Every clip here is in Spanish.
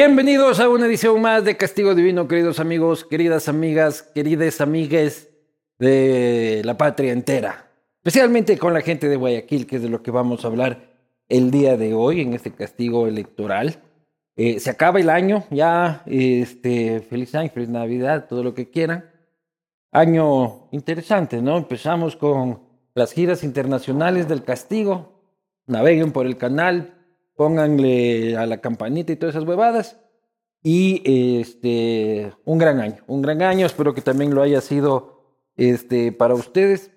Bienvenidos a una edición más de Castigo Divino, queridos amigos, queridas amigas, queridas amigues de la patria entera. Especialmente con la gente de Guayaquil, que es de lo que vamos a hablar el día de hoy en este castigo electoral. Eh, se acaba el año, ya, este, feliz año, feliz Navidad, todo lo que quieran. Año interesante, ¿no? Empezamos con las giras internacionales del castigo. Naveguen por el canal, pónganle a la campanita y todas esas huevadas. Y este, un gran año, un gran año, espero que también lo haya sido este, para ustedes.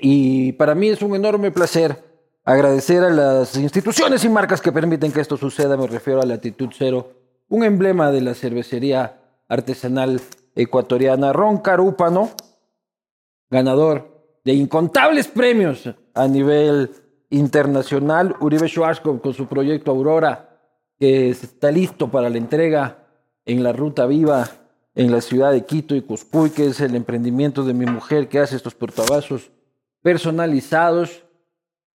Y para mí es un enorme placer agradecer a las instituciones y marcas que permiten que esto suceda. Me refiero a Latitud Cero, un emblema de la cervecería artesanal ecuatoriana. Ron Carúpano, ganador de incontables premios a nivel internacional, Uribe Schwarzkopf con su proyecto Aurora, que está listo para la entrega en la Ruta Viva en la ciudad de Quito y Cuscuy, que es el emprendimiento de mi mujer que hace estos portavasos personalizados.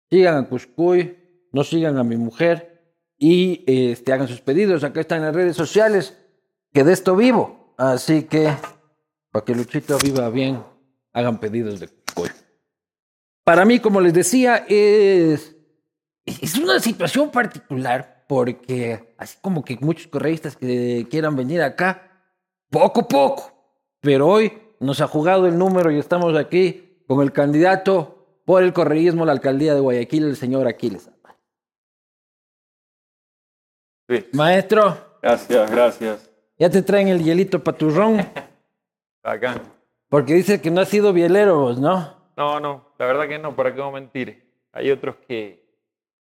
Sigan a Cuscuy, no sigan a mi mujer y este, hagan sus pedidos. Acá están las redes sociales, que de esto vivo. Así que, para que Luchito viva bien, hagan pedidos de Cuscuy. Para mí, como les decía, es, es una situación particular porque así como que muchos correístas que quieran venir acá, poco a poco, pero hoy nos ha jugado el número y estamos aquí con el candidato por el correísmo a la alcaldía de Guayaquil, el señor Aquiles. Maestro. Gracias, gracias. Ya te traen el hielito paturrón. Acá. Porque dice que no has sido bielero, ¿no? No, no, la verdad que no, ¿para qué vamos a mentir? Hay otros que,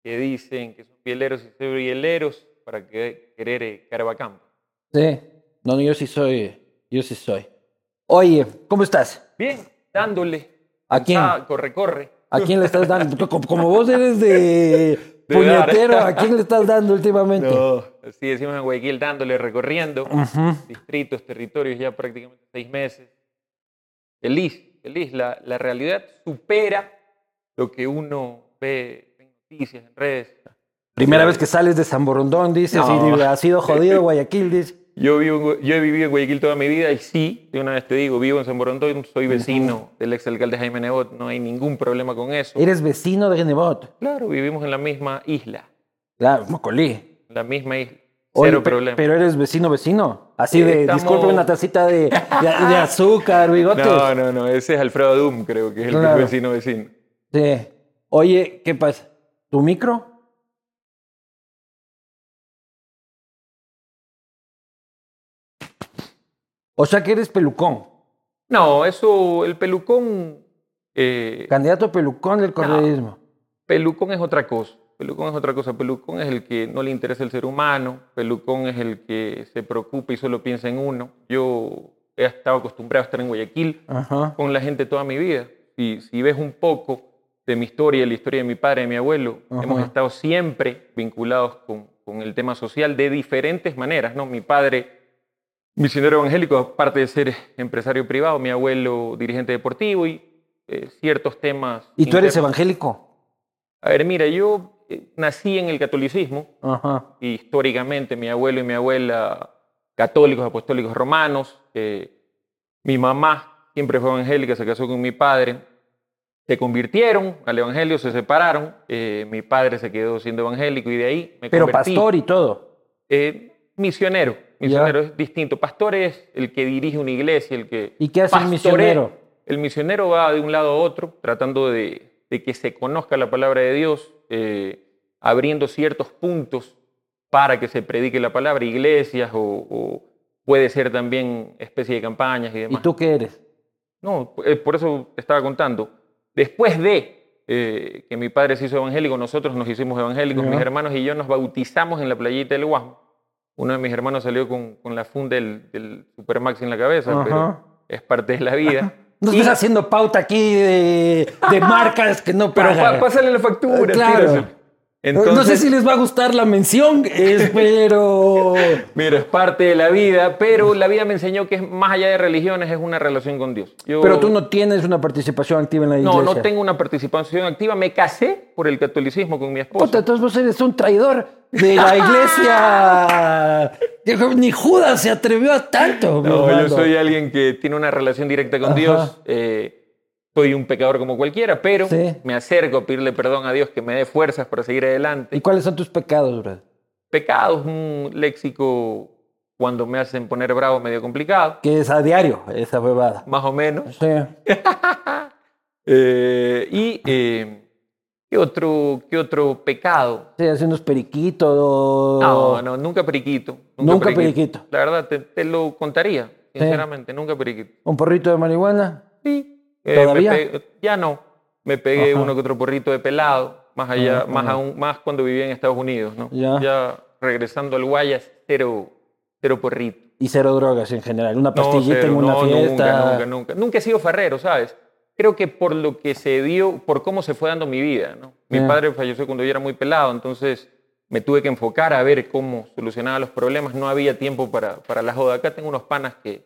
que dicen que son bieleros y son bieleros para que, querer eh, Carabacampo. Sí, no, yo sí soy, yo sí soy. Oye, ¿cómo estás? Bien, dándole. ¿A quién? corre, corre. ¿A quién le estás dando? Como, vos eres de, puñetero, ¿a quién le estás dando últimamente? No, así decimos en Guayaquil, dándole, recorriendo distritos, territorios, ya prácticamente seis meses. Feliz, feliz. La, la realidad supera lo que uno ve en noticias, en redes. Primera vez que sales de San Borondón, dices, y ha sido jodido Guayaquil, dices. Yo, vivo, yo he vivido en Guayaquil toda mi vida y sí, de una vez te digo, vivo en San Borondón, soy vecino del exalcalde Jaime Nebot, no hay ningún problema con eso. ¿Eres vecino de Nebot? Claro, vivimos en la misma isla. Claro, Mocolí. La misma isla. Cero problema. Pero eres vecino, vecino. Así de, disculpe, una tacita de, de, azúcar, bigotes. No, no, no. Ese es Alfredo Dum, creo que es el vecino, vecino. Sí. Oye, ¿qué pasa? ¿Tu micro? O sea que eres pelucón. No, eso, el pelucón. Eh, Candidato pelucón del correísmo. pelucón es otra cosa. Pelucón es otra cosa. Pelucón es el que no le interesa el ser humano. Pelucón es el que se preocupa y solo piensa en uno. Yo he estado acostumbrado a estar en Guayaquil con la gente toda mi vida. Y si ves un poco de mi historia, la historia de mi padre y de mi abuelo, hemos estado siempre vinculados con, con, el tema social de diferentes maneras. ¿no? Mi padre, misionero evangélico, aparte de ser empresario privado, mi abuelo, dirigente deportivo y eh, ciertos temas. ¿Y tú eres evangélico? A ver, mira, yo nací en el catolicismo. históricamente, mi abuelo y mi abuela, católicos, apostólicos romanos. mi mamá siempre fue evangélica, se casó con mi padre. Se convirtieron al evangelio, se separaron. Eh, mi padre se quedó siendo evangélico y de ahí me Pero pastor y todo. Eh, misionero. Misionero es distinto. Pastor es el que dirige una iglesia, el que. ¿Y qué hace el misionero? El misionero va de un lado a otro tratando de, de que se conozca la palabra de Dios, eh, abriendo ciertos puntos para que se predique la palabra, iglesias o, puede ser también especie de campañas y demás. ¿Y tú qué eres? No, eh, por eso estaba contando. Después de eh, que mi padre se hizo evangélico, nosotros nos hicimos evangélicos, mis hermanos y yo nos bautizamos en la playita del Guasmo. Uno de mis hermanos salió con, con la funda del, del Supermax en la cabeza, pero es parte de la vida. No estás haciendo pauta aquí de, de marcas que no pagan. Pero pásale la factura. Claro. No sé si les va a gustar la mención, pero... Mira, es parte de la vida, pero la vida me enseñó que más allá de religiones es una relación con Dios. Pero tú no tienes una participación activa en la iglesia. No, no tengo una participación activa. Me casé por el catolicismo con mi esposa. Puta, entonces vos eres un traidor de la iglesia. Ni Judas se atrevió a tanto. No, yo soy alguien que tiene una relación directa con Dios. Eh, soy un pecador como cualquiera, pero me acerco a pedirle perdón a Dios que me dé fuerzas para seguir adelante. ¿Y cuáles son tus pecados, Brad? Pecados, un léxico cuando me hacen poner bravo medio complicado. Que es a diario, esa bebada. Más o menos. Sí. Eh, y eh, ¿qué, otro, ¿qué otro pecado? Sí, haciendo unos periquitos. No, no, nunca periquito. Nunca, periquito. La verdad, te, lo contaría, sinceramente, nunca periquito. ¿Un porrito de marihuana? Sí, eh, ya no. Me pegué uno que otro porrito de pelado, más allá, más aún, más cuando vivía en Estados Unidos, ¿no? Ya, regresando al Guayas, cero, cero porrito. Y cero drogas en general, una pastillita en una fiesta. Nunca, nunca, nunca. Nunca he sido farrero, ¿sabes? Creo que por lo que se dio, por cómo se fue dando mi vida, ¿no? Mi padre falleció cuando yo era muy pelado, entonces me tuve que enfocar a ver cómo solucionaba los problemas. No había tiempo para, para la joda. Acá tengo unos panas que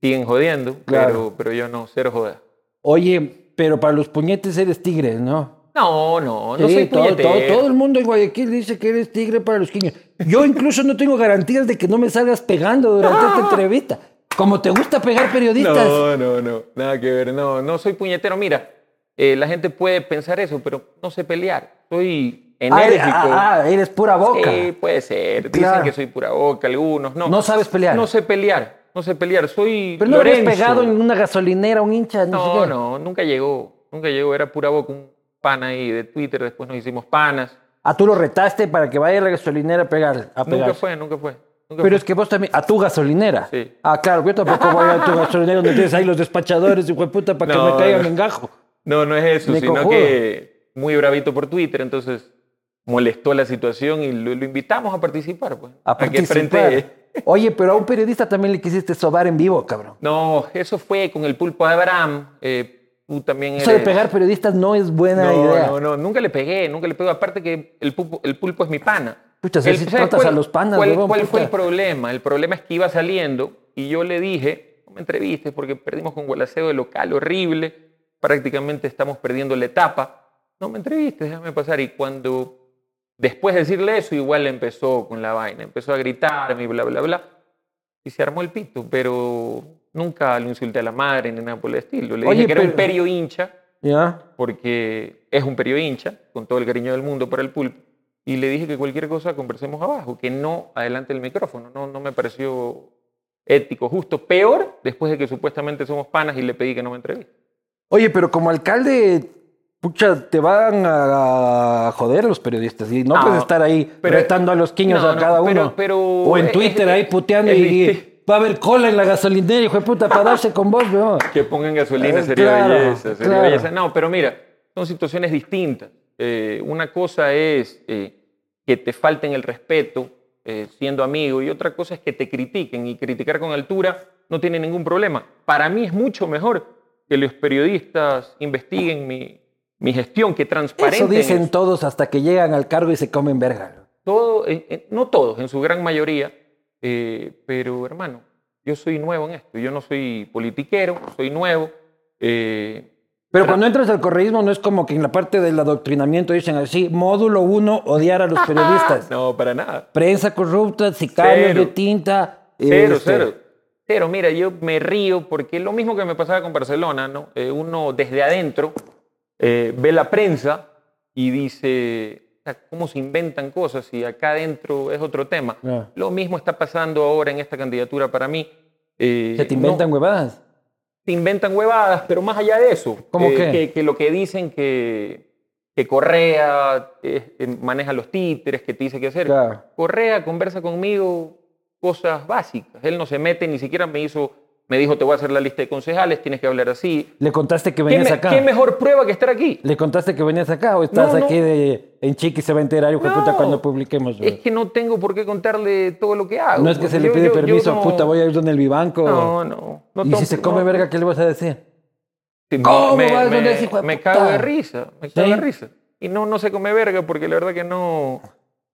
siguen jodiendo, pero, pero yo no, cero joda. Oye, pero para los puñetes eres tigre, ¿no? No, no, no soy todo, todo, el mundo en Guayaquil dice que eres tigre para los quiños. Yo incluso no tengo garantías de que no me salgas pegando durante esta entrevista. Como te gusta pegar periodistas. No, no, no, nada que ver. No, no soy puñetero. Mira, eh, la gente puede pensar eso, pero no sé pelear. Soy ah, enérgico. Ah, ah, eres pura boca. Sí, puede ser. Dicen que soy pura boca, algunos. No, no sabes pelear. No sé pelear no sé pelear, soy Pero no habías pegado en una gasolinera, un hincha, no, no, nunca llegó, nunca llegó, era pura boca, un pana ahí de Twitter, después nos hicimos panas. Ah, tú lo retaste para que vaya a la gasolinera a pegar, a Nunca fue, nunca fue. Pero es que vos también, a tu gasolinera. Sí. Ah, claro, yo tampoco voy a tu gasolinera donde tienes ahí los despachadores, hijo de puta, para que me caigan en gajo. No, no es eso, sino que muy bravito por Twitter, entonces molestó la situación y lo, invitamos a participar, pues. A, participar. Oye, pero a un periodista también le quisiste sobar en vivo, cabrón. No, eso fue con el pulpo de Abraham. Eh, tú también Eso de pegar periodistas no es buena idea. No, no, nunca le pegué, nunca le pego. Aparte que el pulpo, el pulpo es mi pana. Pucha, si tratas a los panas, ¿Cuál, cuál fue el problema? El problema es que iba saliendo y yo le dije, no me entrevistes porque perdimos con Gualaceo de local horrible, prácticamente estamos perdiendo la etapa. No me entrevistes, déjame pasar. Y cuando Después de decirle eso, igual empezó con la vaina, empezó a gritarme y bla, bla, bla. Y se armó el pito, pero nunca lo insulté a la madre ni nada por el estilo. Le dije que era un perio hincha, porque es un perio hincha, con todo el cariño del mundo para el pulpo. Y le dije que cualquier cosa conversemos abajo, que no adelante el micrófono. No, no me pareció ético, justo. Peor después de que supuestamente somos panas y le pedí que no me entreviste. Oye, pero como alcalde pucha, te van a joder los periodistas y no, puedes estar ahí retando a los quiños a cada uno. o en Twitter ahí puteando y va a haber cola en la gasolinera, hijo de puta, para darse con vos, ¿no? Que pongan gasolina eh, sería, belleza, sería belleza. No, pero mira, son situaciones distintas. Eh, una cosa es eh, que te falten el respeto siendo amigo y otra cosa es que te critiquen y criticar con altura no tiene ningún problema. Para mí es mucho mejor que los periodistas investiguen mi, mi gestión, que transparente. Eso dicen todos hasta que llegan al cargo y se comen verga. Todo, no todos, en su gran mayoría, eh, pero hermano, yo soy nuevo en esto, yo no soy politiquero, soy nuevo. Eh, pero cuando entras al correísmo no es como que en la parte del adoctrinamiento dicen así, módulo uno, odiar a los periodistas. no, para nada. Prensa corrupta, sicarios de tinta. Cero, este, cero. Cero, mira, yo me río porque es lo mismo que me pasaba con Barcelona, ¿no? Eh, uno desde adentro eh, ve la prensa y dice, ¿cómo se inventan cosas y acá adentro es otro tema? Lo mismo está pasando ahora en esta candidatura para mí. Eh, ¿Se te inventan huevadas? Te inventan huevadas, pero más allá de eso. ¿Cómo eh, que, lo que dicen que, que Correa eh, maneja los títeres, que te dice qué hacer. Correa conversa conmigo cosas básicas. Él no se mete, ni siquiera me hizo me dijo, te voy a hacer la lista de concejales, tienes que hablar así. ¿Le contaste que venías acá? ¿Qué mejor prueba que estar aquí? ¿Le contaste que venías acá o estás aquí de, en Chiqui se va a enterar, hijo puta, cuando publiquemos? Es que no tengo por qué contarle todo lo que hago. No es que se le pide permiso, puta, voy a ir donde el Vivanco. No, no. y si se come verga, ¿qué le vas a decir? ¿Cómo me, vas donde ese Me cago de risa, me cago de risa. Y no, no se come verga porque la verdad que no,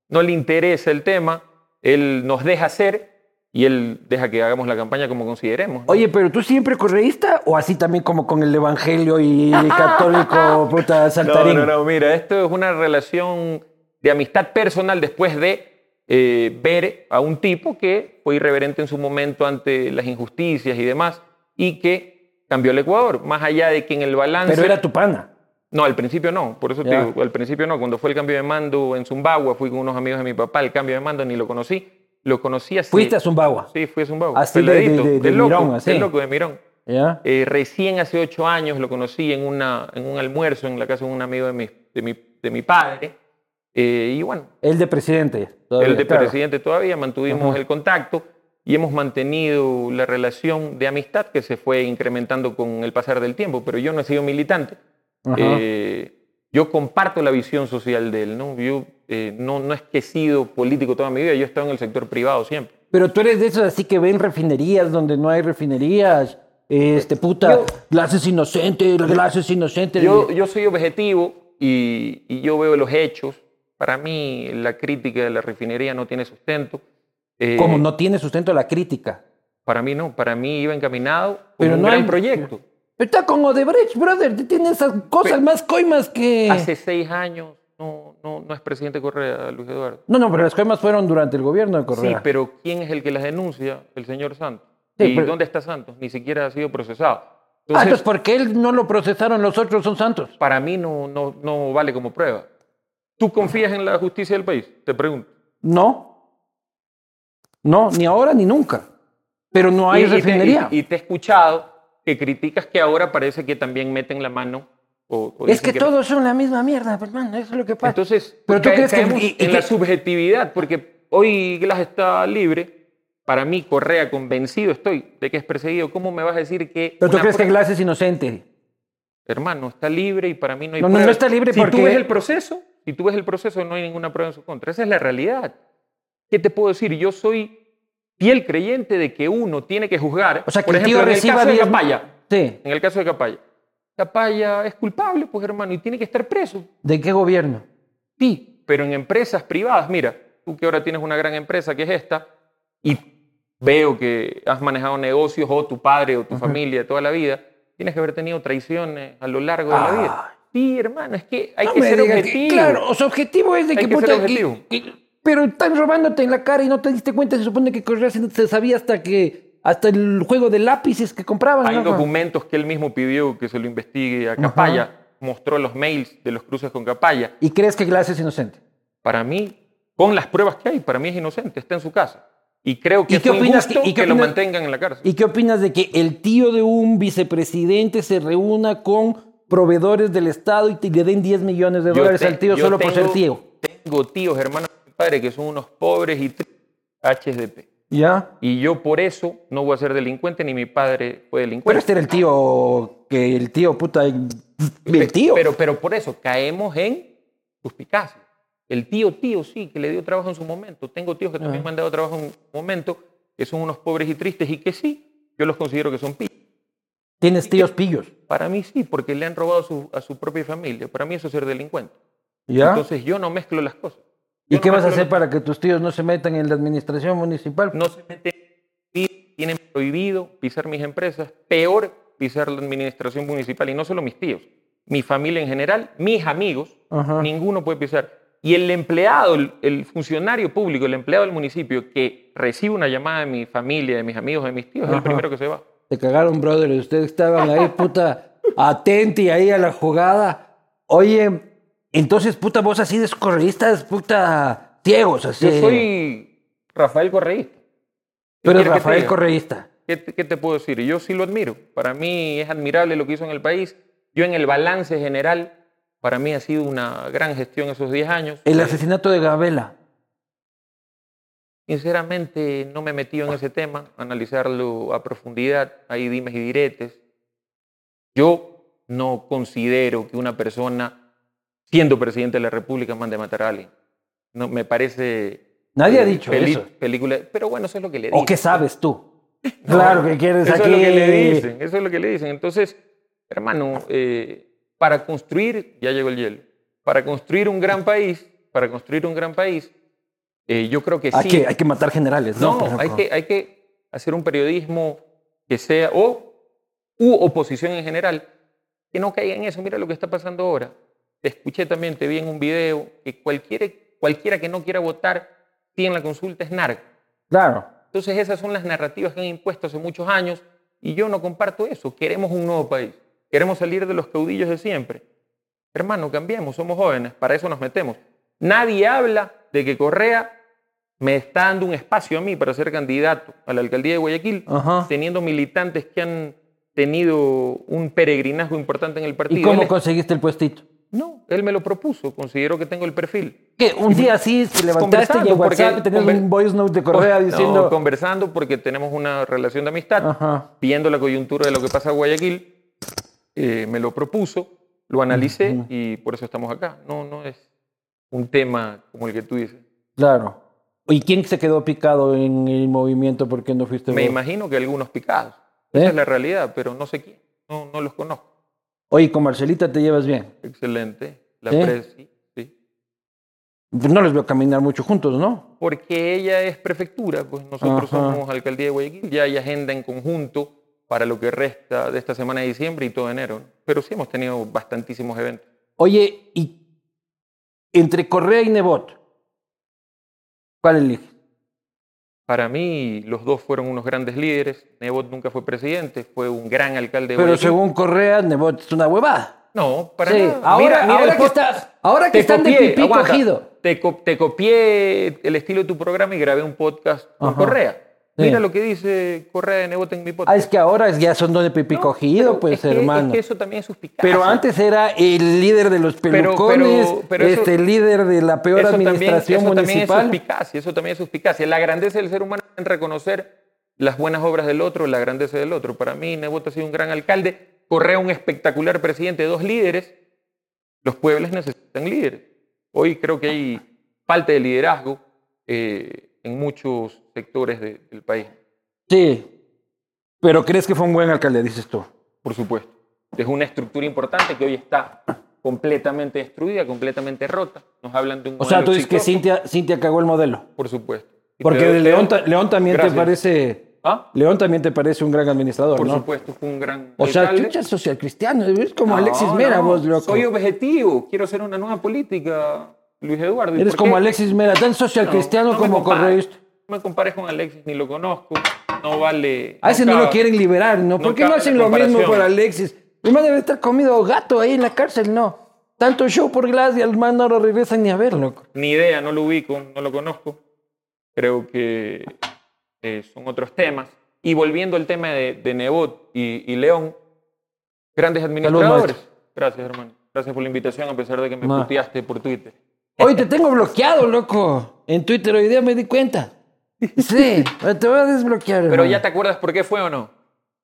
no le interesa el tema. Él nos deja hacer y él deja que hagamos la campaña como consideremos. Oye, pero tú siempre correísta o así también como con el evangelio y católico puta saltarín. No, no, no, mira, esto es una relación de amistad personal después de eh, ver a un tipo que fue irreverente en su momento ante las injusticias y demás y que cambió el Ecuador, más allá de que en el balance... Pero era tu pana. No, al principio no, por eso te digo, al principio no. Cuando fue el cambio de mando en Zumbagua, fui con unos amigos de mi papá, el cambio de mando ni lo conocí, lo conocí así. ¿Fuiste a Zumbagua? Sí, fui a Zumbagua. Así de, de, loco, Mirón, así. El loco de Mirón. Eh, recién hace ocho años lo conocí en, una, en un almuerzo en la casa de un amigo de mi, de mi, de mi padre. Eh, y bueno. El de presidente. Todavía, el de presidente todavía, mantuvimos el contacto y hemos mantenido la relación de amistad que se fue incrementando con el pasar del tiempo, pero yo no he sido militante. Eh, yo comparto la visión social de él, ¿no? Yo eh, no, no es que he sido político toda mi vida, yo he estado en el sector privado siempre. Pero tú eres de esos así que ven refinerías donde no hay refinerías, este puta, clases inocentes, clases inocentes. Yo, yo soy objetivo y, y, yo veo los hechos. Para mí la crítica de la refinería no tiene sustento. Eh, ¿Cómo no tiene sustento la crítica? Para mí no, para mí iba encaminado Pero un no gran hay... proyecto. Está con Odebrecht, brother. Tiene esas cosas más coimas que. Hace seis años no, no, no es presidente Correa, Luis Eduardo. No, no, pero las coimas fueron durante el gobierno de Correa. Sí, pero ¿quién es el que las denuncia? El señor Santos. Sí, ¿Y pero... dónde está Santos? Ni siquiera ha sido procesado. Entonces, ah, entonces, ¿por qué él no lo procesaron? Los otros son santos. Para mí no, no, no vale como prueba. ¿Tú confías en la justicia del país? Te pregunto. No. No, ni ahora ni nunca. Pero no hay y, refinería. Y te, y te he escuchado que criticas que ahora parece que también meten la mano. O, o es que, que, todos son la misma mierda, hermano, eso es lo que pasa. Entonces, pero tú crees que y, en la subjetividad, porque hoy Glass está libre, para mí Correa convencido estoy de que es perseguido. ¿Cómo me vas a decir que? Pero tú crees que Glass es inocente. Hermano, está libre y para mí no hay no, pruebas. No, no está libre si porque... tú ves el proceso, si tú ves el proceso, no hay ninguna prueba en su contra. Esa es la realidad. ¿Qué te puedo decir? Yo soy fiel creyente de que uno tiene que juzgar. O sea, que por el tío en el caso de 10 Capaya. Sí. En el caso de Capaya. Capaya es culpable, pues hermano, y tiene que estar preso. ¿De qué gobierno? Sí, pero en empresas privadas, mira, tú que ahora tienes una gran empresa que es esta, y veo que has manejado negocios o tu padre o tu uh -huh. familia toda la vida, tienes que haber tenido traiciones a lo largo de ah. la vida. Sí, hermano, es que hay no que ser objetivo. Que, claro, o sea, objetivo es de que, que puta, objetivo. Que, pero están robándote en la cara y no te diste cuenta. Se supone que Correa se sabía hasta que hasta el juego de lápices que compraban. Hay ¿no? documentos que él mismo pidió que se lo investigue a Capaya. Ajá. Mostró los mails de los cruces con Capaya. ¿Y crees que Glass es inocente? Para mí, con las pruebas que hay, para mí es inocente. Está en su casa. Y creo que ¿Y qué es opinas que, y qué que lo opinas- mantengan en la cárcel. ¿Y qué opinas de que el tío de un vicepresidente se reúna con proveedores del Estado y te le den 10 millones de Yo dólares te- al tío solo por ser tío? Tengo tíos, hermanos de mi padre, que son unos pobres y tristes HDP. ¿Ya? Y yo por eso no voy a ser delincuente, ni mi padre fue Pero delincuente. este era el tío, que el tío, puta, el tío. Pero, pero por eso caemos en suspicacia. El tío, tío, sí, que le dio trabajo en su momento. Tengo tíos que también Ah. me han dado trabajo en un momento, que son unos pobres y tristes y que sí, yo los considero que son pillos. Tienes tíos pillos. Para mí sí, porque le han robado su, a su propia familia. Para mí eso es ser delincuente. ¿Ya? Entonces yo no mezclo las cosas. ¿Y qué no vas a hacer para que tus tíos no se metan en la administración municipal? No se meten, tienen prohibido pisar mis empresas, peor pisar la administración municipal y no solo mis tíos, mi familia en general, mis amigos, Ajá. ninguno puede pisar. Y el empleado, el, el funcionario público, el empleado del municipio que recibe una llamada de mi familia, de mis amigos, de mis tíos, es el primero que se va. Te cagaron, brother. Ustedes estaban ahí, puta, atenti ahí a la jugada. Oye, entonces, puta, vos así de correístas, puta, ciegos, así. Yo soy Rafael Correísta. ¿Qué Tú eres quieres que te Rafael? Correísta. ¿Qué te, qué te puedo decir? Yo sí lo admiro. Para mí es admirable lo que hizo en el país. Yo en el balance general, para mí ha sido una gran gestión esos 10 años. El asesinato de Gabela. Sinceramente no me he metido en ese tema, analizarlo a profundidad, hay dimes y diretes. Yo no considero que una persona, siendo presidente de la República, mande a matar a alguien. No, me parece... Nadie ha eh, dicho eso. Película, pero bueno, eso es lo que le ¿O dicen. qué sabes tú? No, claro que quieres eso aquí. es lo que le dicen, eso es lo que le dicen. Entonces, hermano, eh, para construir ya llegó el hielo. para construir un gran país, para construir un gran país, eh, yo creo que Hay, sí. que, hay que matar generales, ¿no? Hay que, hay que hacer un periodismo que sea, o u oposición en general, que no caiga en eso. Mira lo que está pasando ahora. Te escuché también, te vi en un video, que cualquiera, cualquiera que no quiera votar, si en la consulta es narco. Claro. Entonces esas son las narrativas que han impuesto hace muchos años y yo no comparto eso. Queremos un nuevo país. Queremos salir de los caudillos de siempre. Hermano, cambiemos, somos jóvenes, para eso nos metemos. Nadie habla de que Correa me está dando un espacio a mí para ser candidato a la alcaldía de Guayaquil, Ajá. teniendo militantes que han tenido un peregrinazgo importante en el partido. ¿Y cómo conseguiste el puestito? No, él me lo propuso, considero que tengo el perfil. ¿Qué? Un día así te levantaste y en Conversando, porque WhatsApp tenías un voice note de Correa No, diciendo... conversando porque tenemos una relación de amistad, Ajá. viendo la coyuntura de lo que pasa en Guayaquil, eh, me lo propuso, lo analicé Ujú. y por eso estamos acá. No, no es un tema como el que tú dices. Claro. ¿Y quién se quedó picado en el movimiento porque no fuiste Me vos? imagino que algunos picados. ¿Eh? Esa es la realidad, pero no sé quién. No, no los conozco. Oye, con Marcelita te llevas bien. Excelente. La ¿Sí? pres- sí, sí. No les veo caminar mucho juntos, ¿no? Porque ella es prefectura, pues nosotros Ajá. somos alcaldía de Guayaquil, ya hay agenda en conjunto para lo que resta de esta semana de diciembre y todo enero. Pero sí hemos tenido bastantísimos eventos. Oye, y entre Correa y Nebot, ¿cuál eliges? Para mí, los dos fueron unos grandes líderes. Nebot nunca fue presidente, fue un gran alcalde de Pero según Correa, Nebot es una huevada. No, para Sí, nada. ahora- Mira- mira ahora que está- ahora que Te están de pipí aguanta. cogido. Te, co- te copié el estilo de tu programa y grabé un podcast con Ajá. Correa. Sí. Mira lo que dice Correa de Nebot en mi Ah, podcast. es que ahora ya son de pipí No, cogido, pues, es que- hermano. Es que eso también es suspicacia. Pero antes era el líder de los pelucones, pero- pero eso- este líder de la peor eso también, administración eso también es municipal. suspicacia, eso también es suspicacia. La grandeza del ser humano es en reconocer las buenas obras del otro, la grandeza del otro. Para mí, Nebot ha sido un gran alcalde, Correa un espectacular presidente, dos líderes. Los pueblos necesitan líderes. Hoy creo que hay falta de liderazgo eh, en muchos sectores de- del país, Sí. Pero crees que fue un buen alcalde, dices tú. por supuesto. Es una estructura importante que hoy está completamente destruida, completamente rota. Nos hablan de un O sea, tú dices que Cintia, Cintia cagó el modelo. Por supuesto. Y Porque León, León también Gracias. te parece. ¿Ah? León también te parece un gran administrador, Por ¿no? supuesto, fue un gran O sea, chucha social cristiano, es como No, Alexis Mera, no, vos, loco. Soy objetivo, quiero hacer una nueva política, Luis Eduardo. ¿Y Eres como qué? Alexis Mera, tan social No, cristiano no como correísta. No me compares con Alexis, ni lo conozco, no vale... A ese no, lo quieren liberar, ¿no? ¿Por qué no hacen lo mismo por Alexis? El man debe estar comido gato ahí en la cárcel, no. Tanto show por Glass y al man no lo regresan ni a ver, loco. Ni idea, no lo ubico, no lo conozco. Creo que eh, son otros temas. Y volviendo al tema de, de Nebot y, y León, grandes administradores. Gracias, hermano. Gracias por la invitación, a pesar de que me Ma. puteaste por Twitter. Hoy te tengo bloqueado, loco. En Twitter hoy día me di cuenta. Sí, te voy a desbloquear. Pero hermano. ya te acuerdas por qué fue o no?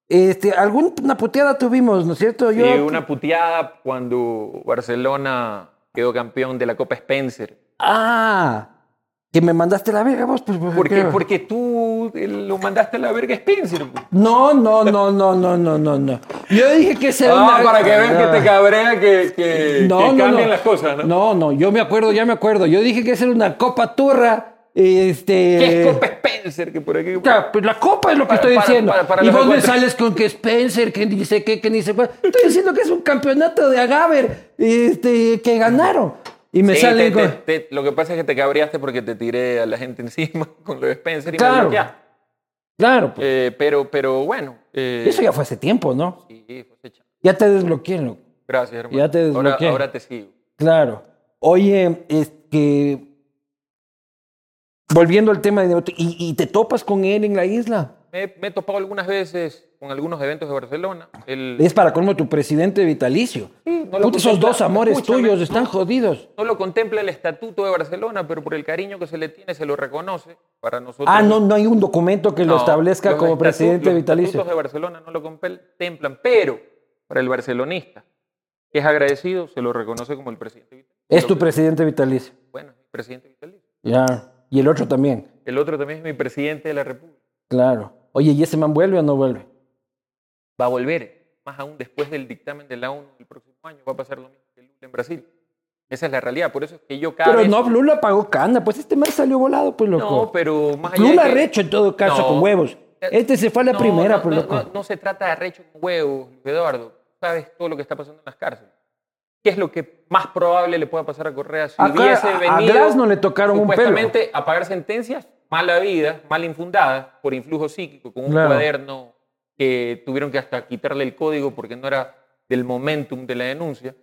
Este, alguna puteada tuvimos, ¿no es cierto? Sí, Yo... una puteada cuando Barcelona quedó campeón de la Copa Spencer. Ah, que me mandaste la verga vos, pues. pues, Porque, ¿qué? porque tú lo mandaste a la verga Spencer. No, no, no, no, no, no, no, no. Yo dije que ese era Ah, una- para que vean que te Ah. cabrea que, que, No, que no, cambien no. las cosas, ¿no? No, no, yo me acuerdo, ya me acuerdo. Yo dije que esa era una copa turra. Este. ¿Qué es Copa Spencer? Que por aquí... Ya, pues la copa es lo que Para- estoy para- diciendo. para- y vos me sales con que Spencer, que dice qué, que dice. Estoy diciendo que es un campeonato de Agaver este, que ganaron. Y me Sí, salen te- con. te- te- lo que pasa es que te cabreaste porque te tiré a la gente encima con lo de Spencer y me Claro. bloqueaste. Claro, pues. Eh, pero, pero bueno. eh, Eso ya fue hace tiempo, ¿no? Sí, fue fecha. Ya te desbloqueé, loco. Gracias, hermano. Ya te ahora, desbloqueé. ahora te sigo. Claro. Oye, es que. Volviendo al tema de. Y, y te topas con él en la isla. Me, me he topado algunas veces con algunos eventos de Barcelona. Es para colmo tu presidente vitalicio. Sí, no lo Puta, esos dos amores escúchame, tuyos están jodidos. no lo contempla el estatuto de Barcelona, pero por el cariño que se le tiene se lo reconoce para nosotros. Ah, no, no hay un documento que lo establezca los como estatu- presidente los vitalicio. estatutos de Barcelona no lo contemplan, pero para el barcelonista que es agradecido se lo reconoce como el presidente vitalicio. Es tu presidente vitalicio. Bueno, presidente vitalicio. Ya. Y el otro también. El otro también es mi presidente de la República. Claro. Oye, ¿y ese man vuelve o no vuelve? Va a volver, más aún después del dictamen de la ONU el próximo año, va a pasar lo mismo que Lula en Brasil. Esa es la realidad, por eso es que yo cada Pero vez... no, Lula pagó cana, pues este más salió volado, pues loco. No, pero más allá Lula de que- recho en todo caso, No. con huevos. Este se fue a la No, primera, no, pues loco. No, se trata de arrecho con huevos, Eduardo. Sabes todo lo que está pasando en las cárceles. ¿Qué es lo que más probable le pueda pasar a Correa si Acá, hubiese a- a venido Glass no le tocaron un pelo. supuestamente a pagar sentencias mala vida, mal infundadas, por influjo psíquico, con un Claro. cuaderno que tuvieron que hasta quitarle el código porque no era del momentum de la denuncia?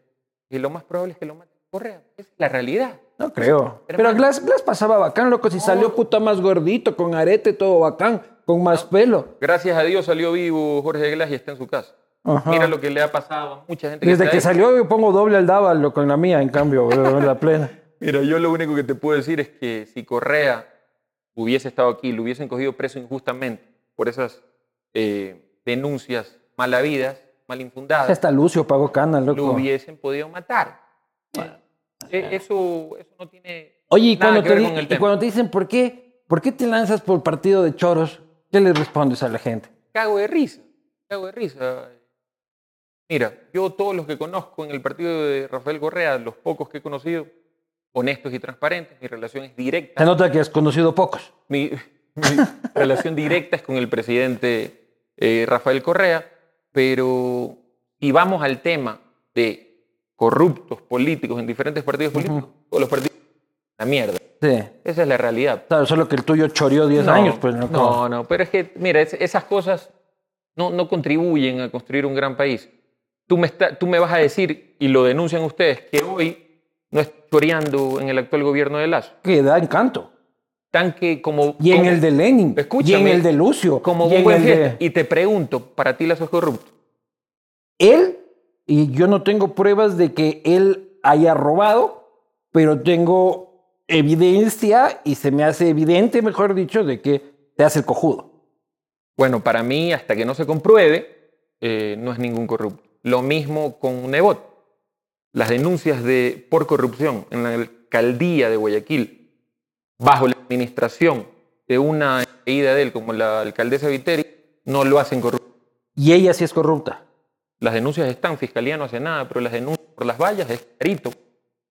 Y lo más probable es que lo mate Correa. Es la realidad. No creo. Pero. Glass, Glass pasaba bacán, loco. Si salió puta más gordito, con arete, todo bacán, con más pelo. Gracias a Dios salió vivo Jorge Glass y está en su casa. Ajá. Mira lo que le ha pasado a mucha gente. Desde que ahí. salió yo pongo doble al Dava, loco, en la mía, en cambio, en la plena. Mira, yo lo único que te puedo decir es que si Correa hubiese estado aquí, lo hubiesen cogido preso injustamente por esas eh, denuncias malavidas, mal infundadas, Hasta Lucio pagó cana, lo loco. hubiesen podido matar. Eh, eso, eso no tiene Oye, y nada cuando, que te, ver con el y tema. cuando te dicen, ¿por qué, ¿por qué te lanzas por partido de choros? ¿Qué le respondes a la gente? Cago de risa, cago de risa. Mira, yo todos los que conozco en el partido de Rafael Correa, los pocos que he conocido, honestos y transparentes, mi relación es directa. Se nota que has conocido pocos. Mi, mi relación directa es con el presidente eh, Rafael Correa, pero si vamos al tema de corruptos políticos en diferentes partidos políticos, todos los partidos, la mierda. Sí. Esa es la realidad. Claro, solo que el tuyo choreó 10 No, años, pues loco. No, no, pero es que, mira, es- esas cosas no, no contribuyen a construir un gran país. Tú me, está- tú me vas a decir, y lo denuncian ustedes, que hoy no es choreando en el actual gobierno de Lazo. Que da encanto. Tan que como... Y en como- el de Lenin. y en Escúchame, el de Lucio. Como y en buen el de... Y te pregunto, ¿para ti Lazo es corrupto? Él, y yo no tengo pruebas de que él haya robado, pero tengo evidencia y se me hace evidente, mejor dicho, de que te hace el cojudo. Bueno, para mí, hasta que no se compruebe, eh, no es ningún corrupto. Lo mismo con Nebot. Las denuncias de, por corrupción en la alcaldía de Guayaquil, bajo la administración de una ida de él, como la alcaldesa Viteri, no lo hacen corrupto. Y ella sí es corrupta. Las denuncias están, Fiscalía no hace nada, pero las denuncias por las vallas es clarito.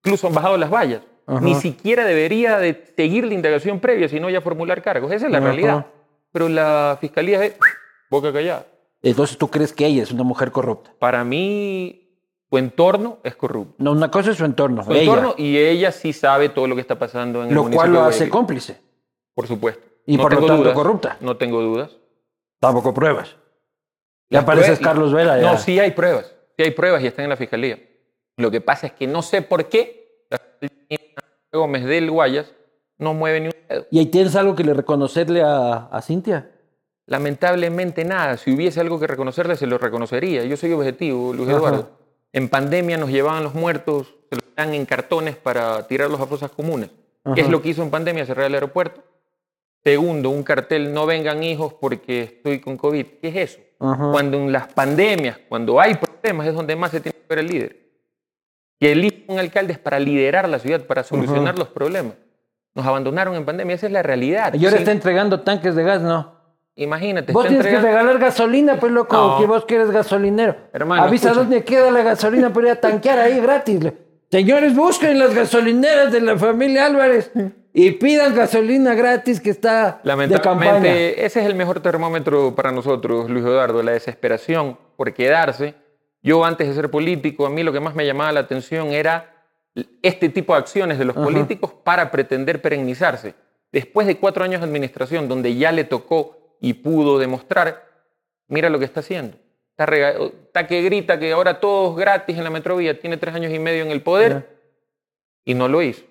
Incluso han bajado las vallas. Ajá. Ni siquiera debería de seguir la indagación previa, sino ya formular cargos. Esa es la Ajá. realidad. Pero la Fiscalía es boca callada. Entonces tú crees que ella es una mujer corrupta. Para mí, su entorno es corrupto. No, una cosa es su entorno, Su ella, entorno y ella sí sabe todo lo que está pasando en el lo cual lo hace cómplice. Por supuesto. Y por lo tanto dudas. corrupta. No tengo dudas. Tampoco pruebas. Ya pareces Carlos Vela. Ya. No, sí hay pruebas. Sí hay pruebas y están en la fiscalía. Lo que pasa es que no sé por qué la fiscalía Gómez del Guayas no mueve ni un dedo. ¿Y ahí tienes algo que le reconocerle a, a Cintia? Lamentablemente nada. Si hubiese algo que reconocerle, se lo reconocería. Yo soy objetivo, Luis Ajá. En pandemia nos llevaban los muertos, se los dan en cartones para tirarlos a fosas comunes. ¿Qué es lo que hizo en pandemia? Cerrar el aeropuerto. Segundo, un cartel, no vengan hijos porque estoy con COVID. ¿Qué es eso? Ajá. Cuando en las pandemias, cuando hay problemas, es donde más se tiene que ver el líder. Y elige un alcalde es para liderar la ciudad, para solucionar los problemas. Nos abandonaron en pandemia, esa es la realidad. Y ahora Sí, está entregando tanques de gas, ¿no? Imagínate, Vos tienes que regalar gasolina, pues loco, No. que vos que eres gasolinero. Hermano, Avisa escucha. dónde queda la gasolina para ir a tanquear ahí gratis. Señores, busquen las gasolineras de la familia Álvarez y pidan gasolina gratis que está de campaña. Lamentablemente, ese es el mejor termómetro para nosotros, Luis Eduardo, la desesperación por quedarse. Yo antes de ser político, a mí lo que más me llamaba la atención era este tipo de acciones de los políticos para pretender perennizarse. Después de cuatro años de administración, donde ya le tocó y pudo demostrar, mira lo que está haciendo. Está, está que grita que ahora todos gratis en la metrovía, tiene tres años y medio en el poder y no lo hizo.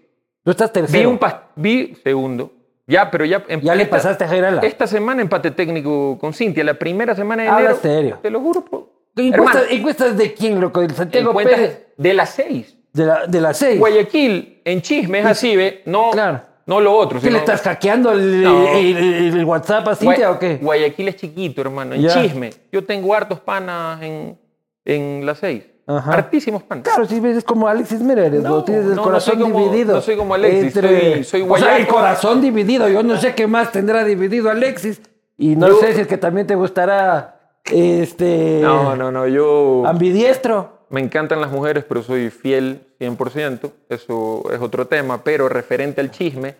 Tú estás Vi tercero. un pas- vi segundo. Ya, pero ya. ya le pasaste a Jairala. Esta semana empate técnico con Cintia. La primera semana de Habla enero. serio. Te lo juro. ¿Encuestas, encuestas de quién, loco? ¿Del Santiago Pérez? de las seis. De la, de las seis. Guayaquil, en chisme, es así, ¿ve? No, Claro. No lo otro. ¿Qué le estás hackeando el, No. el- el- el WhatsApp a Cintia o qué? Guayaquil es chiquito, hermano. En Ya. chisme. Yo tengo hartos panas en, en las seis. Ajá. Hartísimos panas. Claro, si ves como Alexis Mereres, No, vos tienes el no, no corazón soy como- dividido. no soy como Alexis, soy- soy O sea, el corazón dividido, yo no sé qué más tendrá dividido Alexis. Y no Yo- sé si es que también te gustará este No, no, no. Yo. ambidiestro. Me encantan las mujeres, pero soy fiel 100%. Eso es otro tema. Pero referente al chisme,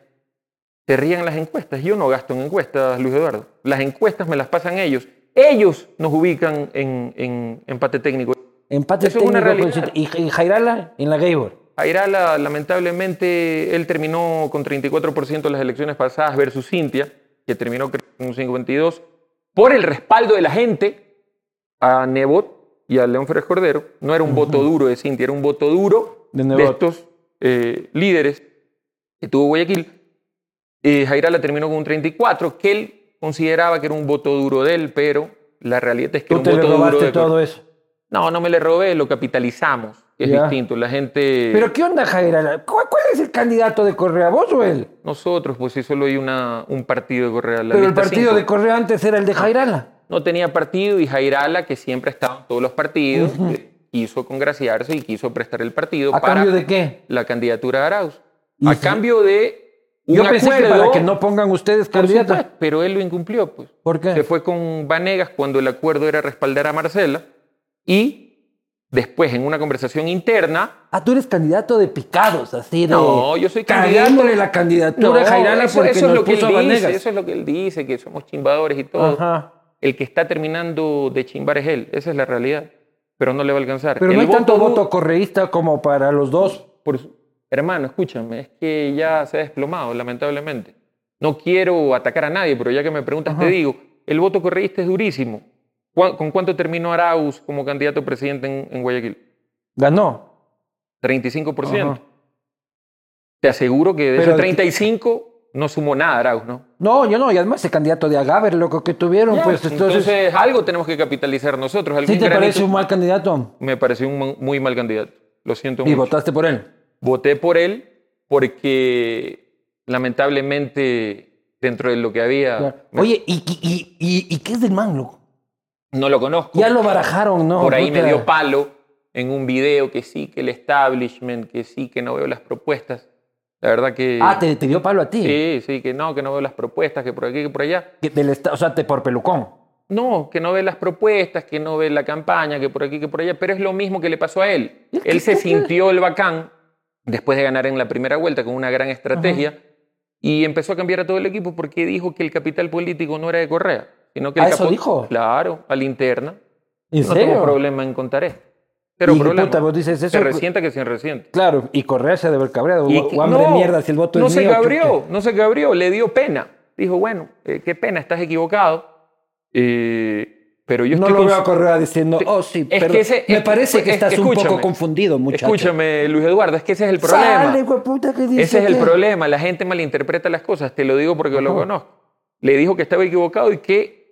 se ríen las encuestas. Yo no gasto en encuestas, Luis Eduardo. Las encuestas me las pasan ellos. Ellos nos ubican en, empate técnico. Empate técnico. Es una realidad. ¿Y, Jairala en la Gaybor? Jairala, lamentablemente, él terminó con 34% de las elecciones pasadas versus Cintia, que terminó con un 52%, por el respaldo de la gente a Nebot y a León Férez Cordero. No era un voto duro de Cintia, era un voto duro de, estos eh, líderes que tuvo Guayaquil. Eh, Jairala terminó con un 34, que él consideraba que era un voto duro de él, pero la realidad es que era un voto duro de todo eso? No, no me le robé, lo capitalizamos. Es distinto, la gente... ¿Pero qué onda, Jairala? ¿Cuál, es el candidato de Correa, vos o él? Nosotros, pues sí, solo hay una, un partido de Correa. Pero el partido de Correa antes era el de Jairala. No, tenía partido y Jairala, que siempre estaba en todos los partidos, quiso congraciarse y quiso prestar el partido ¿A cambio de qué? La candidatura de Arauz. A cambio de yo pensé que para que no pongan ustedes candidatos. pero él lo incumplió, pues. ¿Por qué? Se fue con Vanegas cuando el acuerdo era respaldar a Marcela y después en una conversación interna. Ah, tú eres candidato de picados, así de. No, yo soy candidato. de la candidatura a Jairala porque eso es lo que él dice, Eso es lo que él dice, que somos chimbadores y todo. Ajá. El que está terminando de chimbar es él, esa es la realidad. Pero no le va a alcanzar. Pero no hay tanto voto correísta como para los dos. Por, hermano, escúchame, es que ya se ha desplomado, lamentablemente. No quiero atacar a nadie, pero ya que me preguntas, te digo, el voto correísta es durísimo. ¿Con cuánto terminó Arauz como candidato a presidente en, Guayaquil? Ganó. 35%. Te aseguro que de ese 35 no sumó nada Arauz, ¿no? No, yo no, y además ese candidato de Agaver, lo que tuvieron, pues entonces... algo tenemos que capitalizar nosotros. ¿Sí te parece un mal candidato? Me pareció un muy mal candidato. Lo siento ¿Y votaste por él? Voté por él porque lamentablemente dentro de lo que había... Oye, ¿y, qué es del man, loco? No lo conozco. Ya lo barajaron, ¿no? Por ahí me dio palo en un video que sí, que el establishment, que sí, que no veo las propuestas. La verdad que... Ah, ¿te, dio palo a ti? Sí, sí, que no, que no veo las propuestas, que por aquí, que por allá. Que del o sea, te por pelucón. No, que no ve las propuestas, que no ve la campaña, que por aquí, que por allá, pero es lo mismo que le pasó a él. Él se sintió el bacán después de ganar en la primera vuelta con una gran estrategia, y empezó a cambiar a todo el equipo porque dijo que el capital político no era de Correa, sino que el ¿Ah, eso dijo? Claro, a la interna. ¿En no tengo problema en contar esto. Pero problema. Puta, vos dices eso. Se resienta que se resiente. Claro, y Correa se debe haber cabreado. o hambre no, mierda si el voto no es se mío, cabrió, no se cabrió, le dio pena. Dijo, bueno, eh, qué pena, estás equivocado. Eh, pero yo no lo veo a Correa diciendo, oh sí, pero me parece que estás un poco confundido, muchacho. Escúchame, Luis Eduardo, es que ese es el problema. ese es el problema, la gente malinterpreta las cosas, te lo digo porque lo conozco. Le dijo que estaba equivocado y que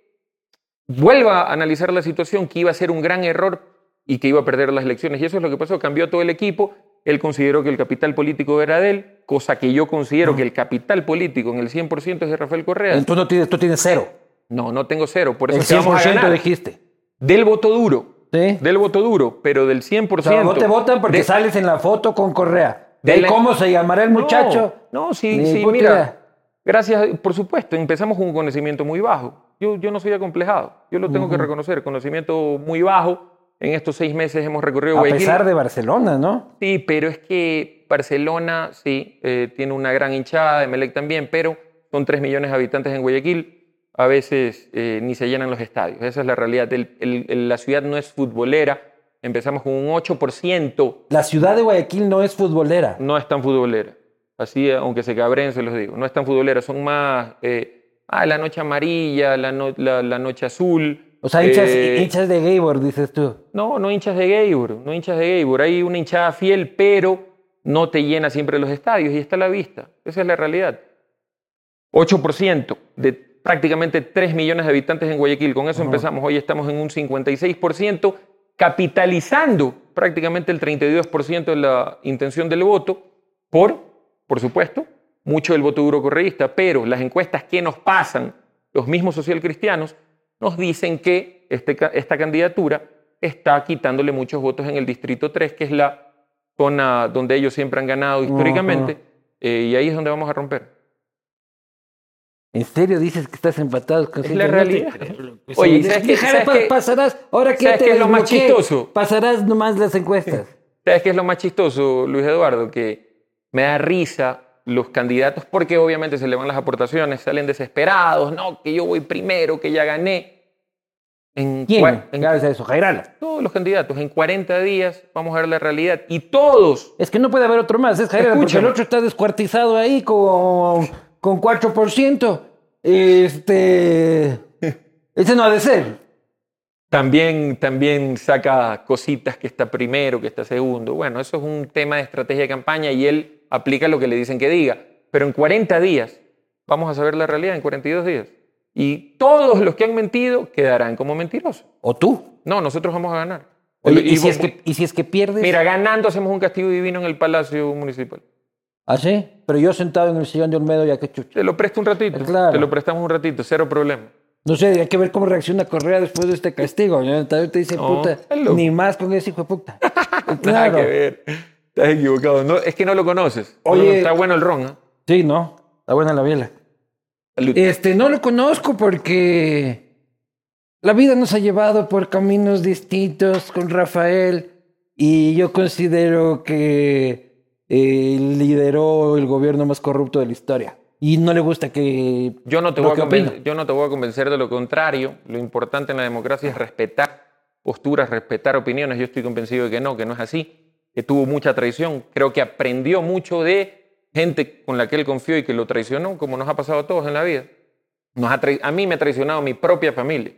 vuelva a analizar la situación, que iba a ser un gran error y que iba a perder las elecciones. Y eso es lo que pasó, cambió todo el equipo, él consideró que el capital político era de él, cosa que yo considero que el capital político en el 100% es de Rafael Correa. Entonces no tienes, tú tienes cero. No, no tengo cero. Por eso el 100% dijiste. Del voto duro. ¿Sí? Del voto duro, pero del 100%. O sea, no te votan porque sales en la foto con Correa. ¿De, cómo se llamará el muchacho? No, sí, sí, mira. Gracias, por supuesto, empezamos con un conocimiento muy bajo. Yo, yo no soy acomplejado, yo lo tengo que reconocer, conocimiento muy bajo. En estos seis meses hemos recorrido A pesar de Barcelona, ¿no? Sí, pero es que Barcelona, sí, eh, tiene una gran hinchada, Emelec también, pero son tres millones de habitantes en Guayaquil a veces eh, ni se llenan los estadios. Esa es la realidad. la ciudad no es futbolera. Empezamos con un 8%. La ciudad de Guayaquil no es futbolera. No es tan futbolera. Así, aunque se cabren, se los digo. No es tan futbolera. Son más. Eh, ah, la noche amarilla, la, la, noche azul. O sea, hinchas, eh, hinchas de Gaybor, dices tú. No, no hinchas de Gaybor. No hinchas de Gaybor. Hay una hinchada fiel, pero no te llena siempre los estadios y está a la vista. Esa es la realidad. 8% de prácticamente 3 millones de habitantes en Guayaquil. Con eso empezamos. Hoy estamos en un 56%, capitalizando prácticamente el 32% de la intención del voto por, por supuesto, mucho del voto duro correísta. Pero las encuestas que nos pasan, los mismos socialcristianos, nos dicen que este, esta candidatura está quitándole muchos votos en el Distrito 3, que es la zona donde ellos siempre han ganado históricamente, eh, y ahí es donde vamos a romper. ¿En serio dices que estás empatado con Es la realidad. Pues, Oye, ¿sabes sabes pasarás, ahora que sabes te qué es lo más chistoso? Pasarás nomás las encuestas. ¿Sabes qué es lo más chistoso, Luis Eduardo? Que me da risa los candidatos porque obviamente se le van las aportaciones, salen desesperados, no, que yo voy primero, que ya gané. En, ¿Quién? cua- en Gracias a eso, Jairala. todos los candidatos, en 40 días vamos a ver la realidad y todos, Es que no puede haber otro más, es Jairala, porque el otro está descuartizado ahí con, con 4%. Este. Ese no ha de ser. también, también saca cositas que está primero, que está segundo. Bueno, eso es un tema de estrategia de campaña y él aplica lo que le dicen que diga. Pero en 40 días vamos a saber la realidad, en 42 días. Y todos los que han mentido quedarán como mentirosos. O tú. No, nosotros vamos a ganar. Oye, ¿y, si vo- es que, ¿y si es que pierdes? Mira, ganando hacemos un castigo divino en el Palacio Municipal. ¿Ah, sí? Pero yo sentado en el sillón de Olmedo, ya que chucho. Te lo presto un ratito. Claro. Te lo prestamos un ratito, cero problema. No sé, hay que ver cómo reacciona Correa después de este castigo. ¿no? Tal vez te dice, No, puta, ni más con ese hijo de puta. Nada claro. que ver. Estás equivocado. No, es que no lo conoces. Oye- está bueno el ron. ¿eh? Sí, no. Está buena la biela. Este, no lo conozco porque la vida nos ha llevado por caminos distintos con Rafael y yo considero que eh, lideró el gobierno más corrupto de la historia. Y no le gusta que... Yo no, te voy a yo no te voy a convencer de lo contrario. Lo importante en la democracia es respetar posturas, respetar opiniones. Yo estoy convencido de que no, que no es así, que tuvo mucha traición. Creo que aprendió mucho de gente con la que él confió y que lo traicionó, como nos ha pasado a todos en la vida. Nos ha a mí me ha traicionado mi propia familia.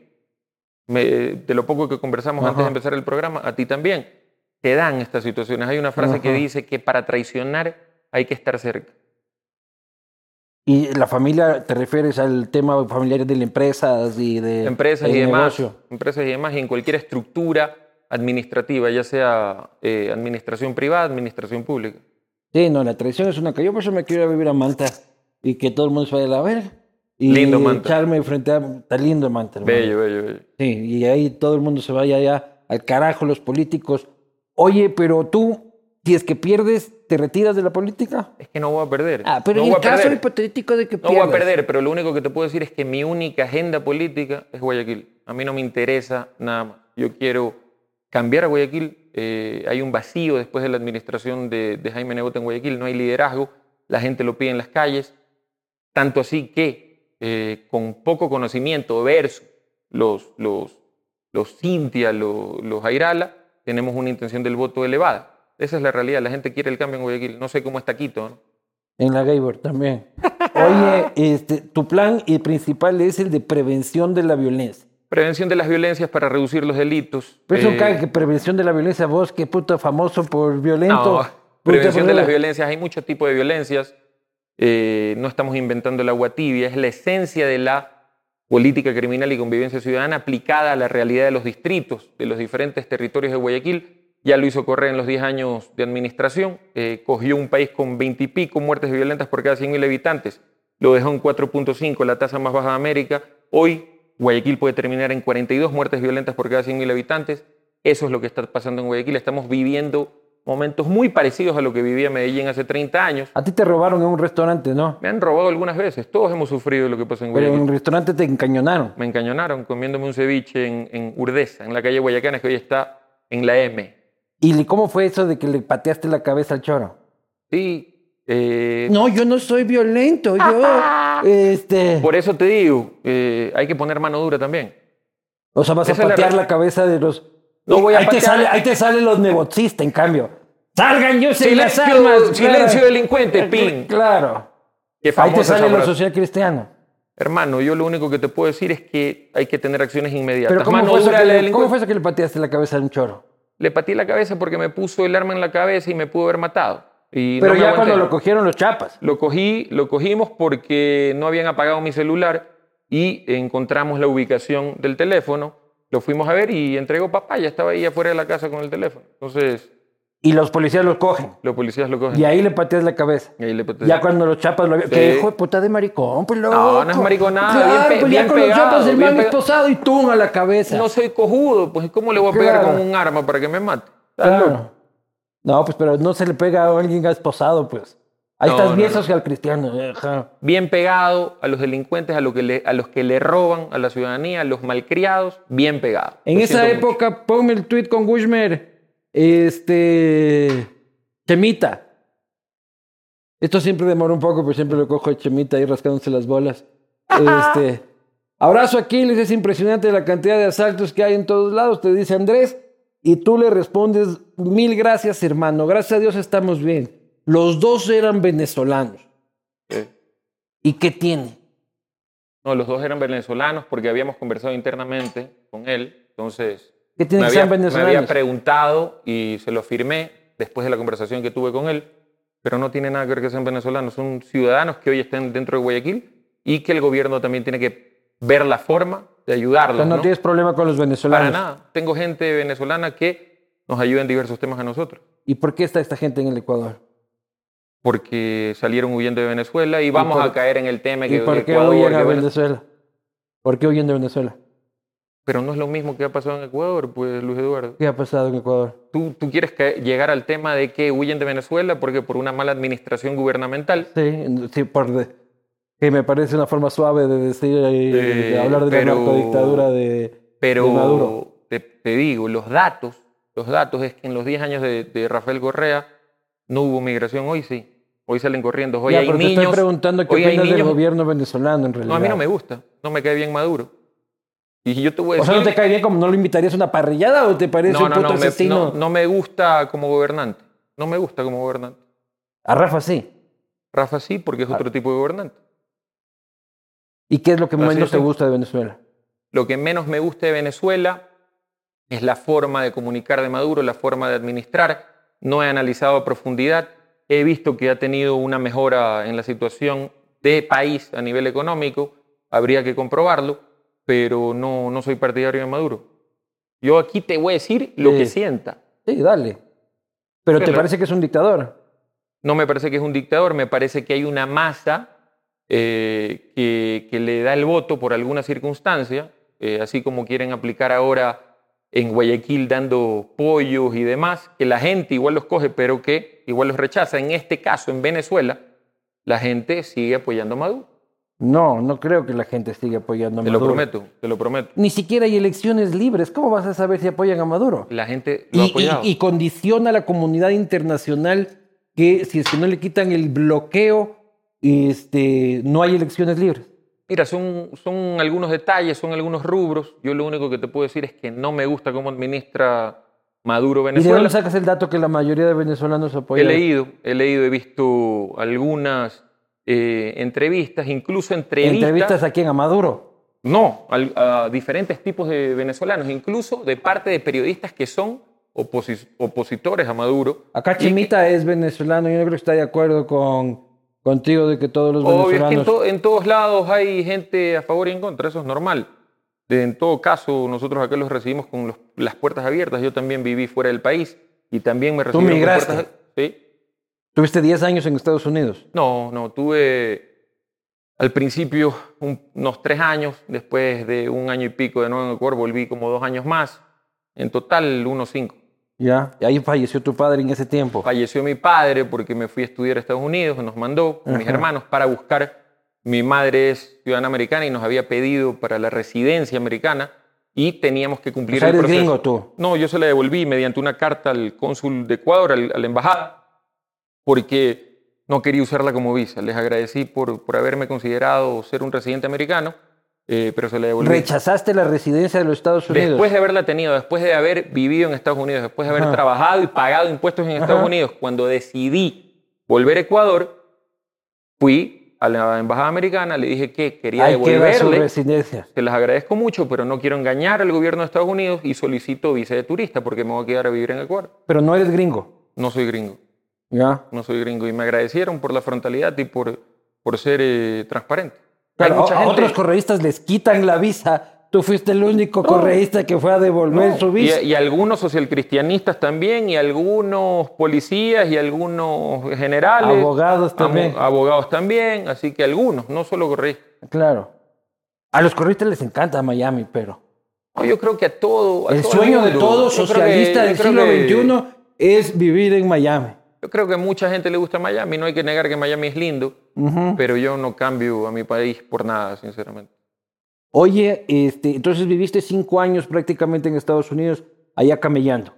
Me- de lo poco que conversamos Ajá. antes de empezar el programa, a ti también. Te dan estas situaciones. Hay una frase que dice que para traicionar hay que estar cerca. Y la familia, ¿te refieres al tema familiar de las empresas y de... empresas y demás, negocio? empresas y demás, y en cualquier estructura administrativa, ya sea eh, administración privada, administración pública. Sí, no, la traición es una que yo por eso me quiero ir a vivir a Manta y que todo el mundo se vaya a la verga. Y Lindo Manta. echarme frente a... Está lindo Manta, hermano. Bello, bello, bello. Sí, y ahí todo el mundo se vaya ya al carajo, los políticos. Oye, pero tú, si es que pierdes, ¿te retiras de la política? Es que no voy a perder. Ah, pero no en el caso perder. hipotético de que No pierdas. voy a perder, pero lo único que te puedo decir es que mi única agenda política es Guayaquil. A mí no me interesa nada más. Yo quiero cambiar a Guayaquil. Eh, hay un vacío después de la administración de, de Jaime Nebot en Guayaquil. No hay liderazgo. La gente lo pide en las calles. Tanto así que eh, con poco conocimiento versus los, los, los Cintia, los, los Airala, tenemos una intención del voto elevada. Esa es la realidad. La gente quiere el cambio en Guayaquil. No sé cómo está Quito. ¿no? En la Gaybor también. Oye, este, tu plan y principal es el de prevención de la violencia. Prevención de las violencias para reducir los delitos. Pero eso Eh, cae que prevención de la violencia, vos, qué puto famoso por violento. No, prevención de las violencias. Hay muchos tipos de violencias. Eh, no estamos inventando el agua tibia. Es la esencia de la política criminal y convivencia ciudadana aplicada a la realidad de los distritos, de los diferentes territorios de Guayaquil. Ya lo hizo Correa en los 10 años de administración. Eh, cogió un país con 20 y pico muertes violentas por cada 100.000 habitantes. Lo dejó en 4.5, la tasa más baja de América. Hoy Guayaquil puede terminar en 42 muertes violentas por cada 100.000 habitantes. Eso es lo que está pasando en Guayaquil. Estamos viviendo momentos muy parecidos a lo que vivía Medellín hace 30 años. A ti te robaron en un restaurante, ¿no? Me han robado algunas veces. Todos hemos sufrido lo que pasa en Pero en Guayaquil. un restaurante te encañonaron. Me encañonaron comiéndome un ceviche en, en Urdesa, en la calle Guayacanes, que hoy está en la M. ¿Y cómo fue eso de que le pateaste la cabeza al choro? Sí. Eh, No, yo no soy violento, yo, este, Por eso te digo, eh, hay que poner mano dura también. o sea, vas a esa la patear la, cabeza de los... No voy a ahí, te patear- sale, ahí te salen los negocistas, en cambio. Salgan, yo sé las Silencio, armas. silencio claro. delincuente, pin. Claro. Qué Ahí te sale frase. social cristiano. Hermano, yo lo único que te puedo decir es que hay que tener acciones inmediatas. Pero ¿cómo fue, eso dura que la le, delincuencia. ¿cómo fue eso que le pateaste la cabeza a un choro? Le patí la cabeza porque me puso el arma en la cabeza y me pudo haber matado. Y Pero no ya aguanté. cuando lo cogieron los chapas. Lo cogí, lo cogimos porque no habían apagado mi celular y encontramos la ubicación del teléfono. Lo fuimos a ver y entregó papá, ya estaba ahí afuera de la casa con el teléfono. Entonces, Y los policías los cogen. los policías lo cogen. Y ahí le pateas la cabeza. Y ahí le pateé. Ya cuando los chapas lo Sí. Que hijo de puta de maricón, pues loco. No, no es mariconada, Claro, bien pe- pues bien ya con los pegado, chapas el man esposado y tú a la cabeza. No soy cojudo, pues ¿cómo le voy a pegar Claro. con un arma para que me mate? Claro. No, pues pero no se le pega a alguien esposado, pues. Ahí No, estás bien no. social cristiano. ajá. Bien pegado a los delincuentes, a, lo que le- a los que le roban a la ciudadanía, a los malcriados, bien pegado. En Lo esa siento mucho. época, ponme el tweet con Gushmer. Este. Chemita. Esto siempre demora un poco, pero siempre lo cojo a Chemita ahí rascándose las bolas. Este. Abrazo Aquiles, es impresionante la cantidad de asaltos que hay en todos lados, te dice Andrés. Y tú le respondes, mil gracias hermano, gracias a Dios estamos bien. Los dos eran venezolanos. ¿Y qué tiene? No, los dos eran venezolanos porque habíamos conversado internamente con él. Entonces, ¿Qué tiene me, que ser había, me había preguntado y se lo firmé después de la conversación que tuve con él. Pero no tiene nada que ver que sean venezolanos. Son ciudadanos que hoy están dentro de Guayaquil y que el gobierno también tiene que ver la forma de ayudarlos. sea, no, ¿no? tienes problema con los venezolanos. Para nada. Tengo gente venezolana que nos ayuda en diversos temas a nosotros. ¿Y por qué está esta gente en el Ecuador? Porque salieron huyendo de Venezuela y vamos por- a caer en el tema que ¿Y por qué Ecuador, huyen a Vene- Venezuela? ¿Por qué huyen de Venezuela? Pero no es lo mismo que ha pasado en Ecuador, pues, Luis Eduardo. ¿Qué ha pasado en Ecuador? ¿Tú, tú quieres que- llegar al tema de que huyen de Venezuela porque por una mala administración gubernamental? Sí, sí por que me parece una forma suave de decir, eh, de Eh, hablar de pero- la narcodictadura de, Pero de Maduro. te, te digo, los datos, los datos es que en los 10 años de, de Rafael Correa no hubo migración, hoy sí. Hoy salen corriendo, hoy Ya, hay pero te niños. estoy preguntando qué opinas del gobierno venezolano en realidad. No, a mí no me gusta, no me cae bien Maduro. Y yo te voy a O decir... sea, ¿no te cae bien como no lo invitarías a una parrillada o te parece no, un no, puto no, me, asesino? no, no me gusta como gobernante. No me gusta como gobernante. A Rafa sí. Rafa sí, porque es otro tipo de gobernante. ¿Y qué es lo que menos te gusta de Venezuela? Lo que menos me gusta de Venezuela es la forma de comunicar de Maduro, la forma de administrar. No he analizado a profundidad. He visto que ha tenido una mejora en la situación de país a nivel económico. Habría que comprobarlo, pero no, no soy partidario de Maduro. Yo aquí te voy a decir lo Sí. que sienta. Sí, dale. Pero ¿te parece que es un dictador? No me parece que es un dictador, me parece que hay una masa eh, que, que le da el voto por alguna circunstancia, eh, así como quieren aplicar ahora en Guayaquil dando pollos y demás, que la gente igual los coge, pero que igual los rechaza. En este caso, en Venezuela, la gente sigue apoyando a Maduro. No, no creo que la gente siga apoyando a Te lo Maduro. prometo, te lo prometo. Ni siquiera hay elecciones libres. ¿Cómo vas a saber si apoyan a Maduro? La gente lo ha Y, apoyado. y- y condiciona a la comunidad internacional que si es que no le quitan el bloqueo, este, no hay elecciones libres. Mira, son, son algunos detalles, son algunos rubros. Yo lo único que te puedo decir es que no me gusta cómo administra Maduro ¿Y de Venezuela. dónde sacas el dato que la mayoría de venezolanos He apoyan? leído, he leído, he visto algunas eh, entrevistas, incluso entrevistas. ¿Entrevistas a quién? ¿A Maduro? No, a diferentes tipos de venezolanos, incluso de parte de periodistas que son oposi- opositores a Maduro. Acá que- Chimita es venezolano. Yo no creo que está de acuerdo con, contigo de que todos los Obvio, es que en, to- en todos lados hay gente a favor y en contra, eso es normal. De- en todo caso, nosotros acá los recibimos con los- las puertas abiertas. Yo también viví fuera del país y también me recibieron con migraste? puertas Sí. Tuviste 10 años en Estados Unidos. No, no, tuve al principio un- unos tres años, después de un año y pico de nuevo en Ecuador, volví como dos años más, en total unos cinco. Ya. Y ahí falleció tu padre en ese tiempo. Falleció mi padre porque me fui a estudiar a Estados Unidos, nos mandó con mis Ajá. hermanos para buscar. Mi madre es ciudadana americana y nos había pedido para la residencia americana y teníamos que O cumplir sea, el eres proceso. gringo tú. No, yo se la devolví mediante una carta al cónsul de Ecuador, al- a la embajada, porque no quería usarla como visa. Les agradecí por, por haberme considerado ser un residente americano, eh, pero se la devolví. Rechazaste la residencia de los Estados Unidos. Después de haberla tenido, después de haber vivido en Estados Unidos, después de haber Ajá. trabajado y pagado impuestos en Ajá. Estados Unidos, cuando decidí volver a Ecuador, fui a la embajada americana, le dije que quería su devolverle residencia. que les agradezco mucho, pero no quiero engañar al gobierno de Estados Unidos y solicito visa de turista porque me voy a quedar a vivir en Ecuador. Pero no eres gringo. No soy gringo, Ya. no soy gringo. Y me agradecieron por la frontalidad y por, por ser eh, transparente. Mucha a, gente- otros correístas les quitan la visa. Tú fuiste el único correísta que fue a devolver No, su y, visa. y algunos socialcristianistas también, y algunos policías, y algunos generales. Abogados también. Abogados también, así que algunos, no solo correístas. Claro. A los correístas les encanta Miami, pero No, Yo creo que a todo. a el todo sueño de mundo. todo Yo creo socialista que- del siglo que- XXI es vivir en Miami. Yo creo que mucha gente le gusta Miami, no hay que negar que Miami es lindo, pero yo no cambio a mi país por nada, sinceramente. Oye, este, entonces viviste cinco años prácticamente en Estados Unidos, allá camellando.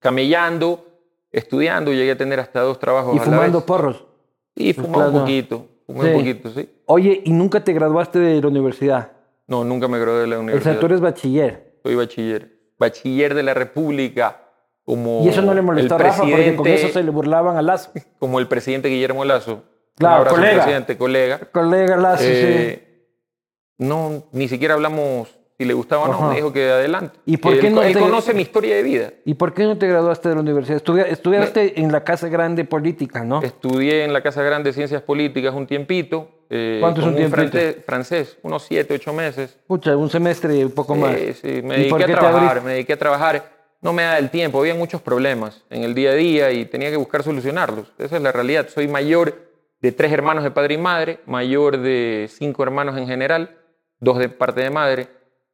Camellando, estudiando, llegué a tener hasta dos trabajos ¿Y a la fumando vez. porros? Y Pues fumaba un poquito, fumé Sí. un poquito, sí. Oye, ¿y nunca te graduaste de la universidad? No, nunca me gradué de la O sea, universidad. tú eres bachiller. Soy bachiller. Bachiller de la República. Como Y eso no le molestó a Rafa porque con eso se le burlaban a Lazo. Como el presidente Guillermo Lazo. Claro, colega. presidente, colega. Colega Lazo, sí. Eh, No, ni siquiera hablamos si le gustaba o no. Ajá. Me dijo que adelante. ¿Y por él, qué no él te- conoce mi historia de vida. ¿Y por qué no te graduaste de la universidad? Estudia- estudiaste en la Casa Grande Política, ¿no? Estudié en la Casa Grande de Ciencias Políticas un tiempito. eh, ¿Cuánto es un tiempito? francés, francés, unos siete, ocho meses. Pucha, un semestre, un poco más. Sí, sí, me ¿Y dediqué a trabajar, me dediqué a trabajar. No me da el tiempo, había muchos problemas en el día a día y tenía que buscar solucionarlos. Esa es la realidad. Soy mayor de tres hermanos de padre y madre, mayor de cinco hermanos en general, dos de parte de madre,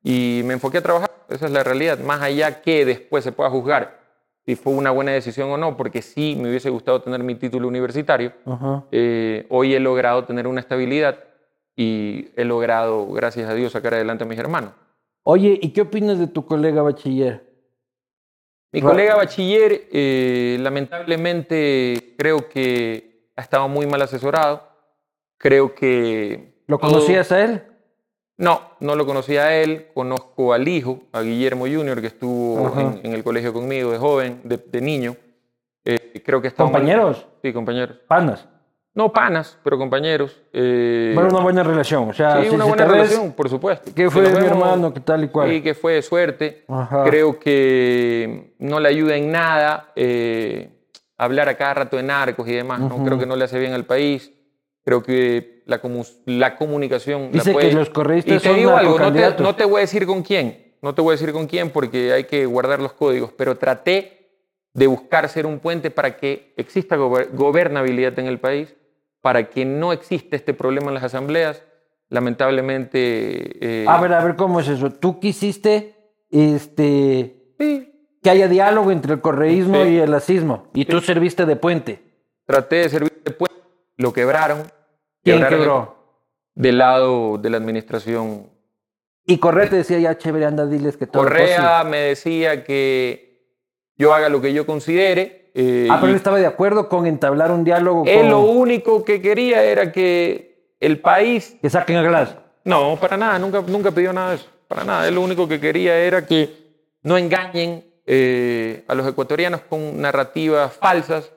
y me enfoqué a trabajar. Esa es la realidad. Más allá que después se pueda juzgar si fue una buena decisión o no, porque sí me hubiese gustado tener mi título universitario. Eh, hoy he logrado tener una estabilidad y he logrado, gracias a Dios, sacar adelante a mis hermanos. Oye, ¿y qué opinas de tu colega bachiller? Mi Ra- colega bachiller, eh, lamentablemente, creo que ha estado muy mal asesorado. Creo que... ¿Lo todo- conocías a él? No, no lo conocía a él. Conozco al hijo, a Guillermo Jr., que estuvo en, en el colegio conmigo de joven, de, de niño. Eh, creo que está mal- ¿Compañeros? Sí, compañeros. Panas. No panas, pero compañeros. Eh, Bueno, una buena relación. O sea, sí, si- una buena ves, relación, por supuesto. ¿Qué fue nos mi hermano? ¿Qué tal y cual? Sí, que fue de suerte. Ajá. Creo que no le ayuda en nada eh, hablar a cada rato de narcos y demás. ¿no? Creo que no le hace bien al país. Creo que la, comu- la comunicación... la Dice puede- que los correístas Y te son digo algo, no te, narcocandidatos. no te voy a decir con quién. No te voy a decir con quién porque hay que guardar los códigos. Pero traté de buscar ser un puente para que exista gober- gobernabilidad en el país, para que no exista este problema en las asambleas. Lamentablemente... eh, A ver, a ver, ¿cómo es eso? Tú quisiste este, sí, que haya diálogo entre el correísmo Sí. y el asismo. Y tú serviste de puente. Traté de servir de puente, lo quebraron. ¿Quién Quebraron quebró? Del lado de la administración. Y Correa te decía, ya chévere, anda, diles que todo Correa me decía que yo haga lo que yo considere. Eh, Ah, pero él estaba de acuerdo con entablar un diálogo él con... lo único que quería era que el país... que saquen a Glass. No, para nada, nunca, nunca pidió nada de eso. Para nada, él lo único que quería era que no engañen eh, a los ecuatorianos con narrativas falsas.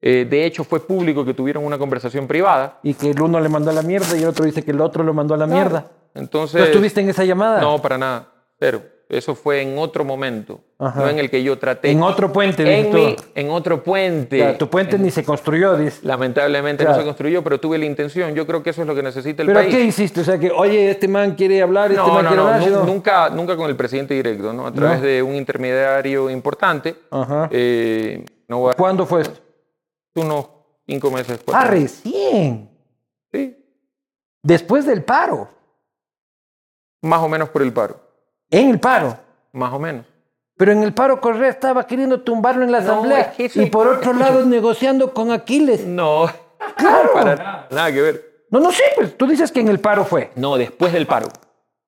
Eh, de hecho, fue público que tuvieron una conversación privada. Y que el uno le mandó a la mierda y el otro dice que el otro lo mandó a la mierda. Entonces, ¿Tú estuviste en esa llamada? No, para nada. Pero eso fue en otro momento, Ajá. no en el que yo traté. En otro puente, en, mi- tú. en otro puente. Tu puente ni se construyó, dice. Lamentablemente no se construyó, pero tuve la intención. Yo creo que eso es lo que necesita el ¿Pero país. qué hiciste? O sea, que, oye, este man quiere hablar, este No, man no, quiere no, hablar. sino- nunca, nunca con el presidente directo, ¿no? A través No. de un intermediario importante. Ajá. Eh, no a- ¿Cuándo fue esto? unos cinco meses. Ah, cuatro meses. recién. Sí, Después del paro. más o menos por el paro. En el paro. Más o menos. Pero en el paro Correa estaba queriendo tumbarlo en la No, asamblea. es que eso- y por otro lado negociando con Aquiles. No, Claro. para nada, nada que ver. No, no sé, pues tú dices que en el paro fue. No, después del paro.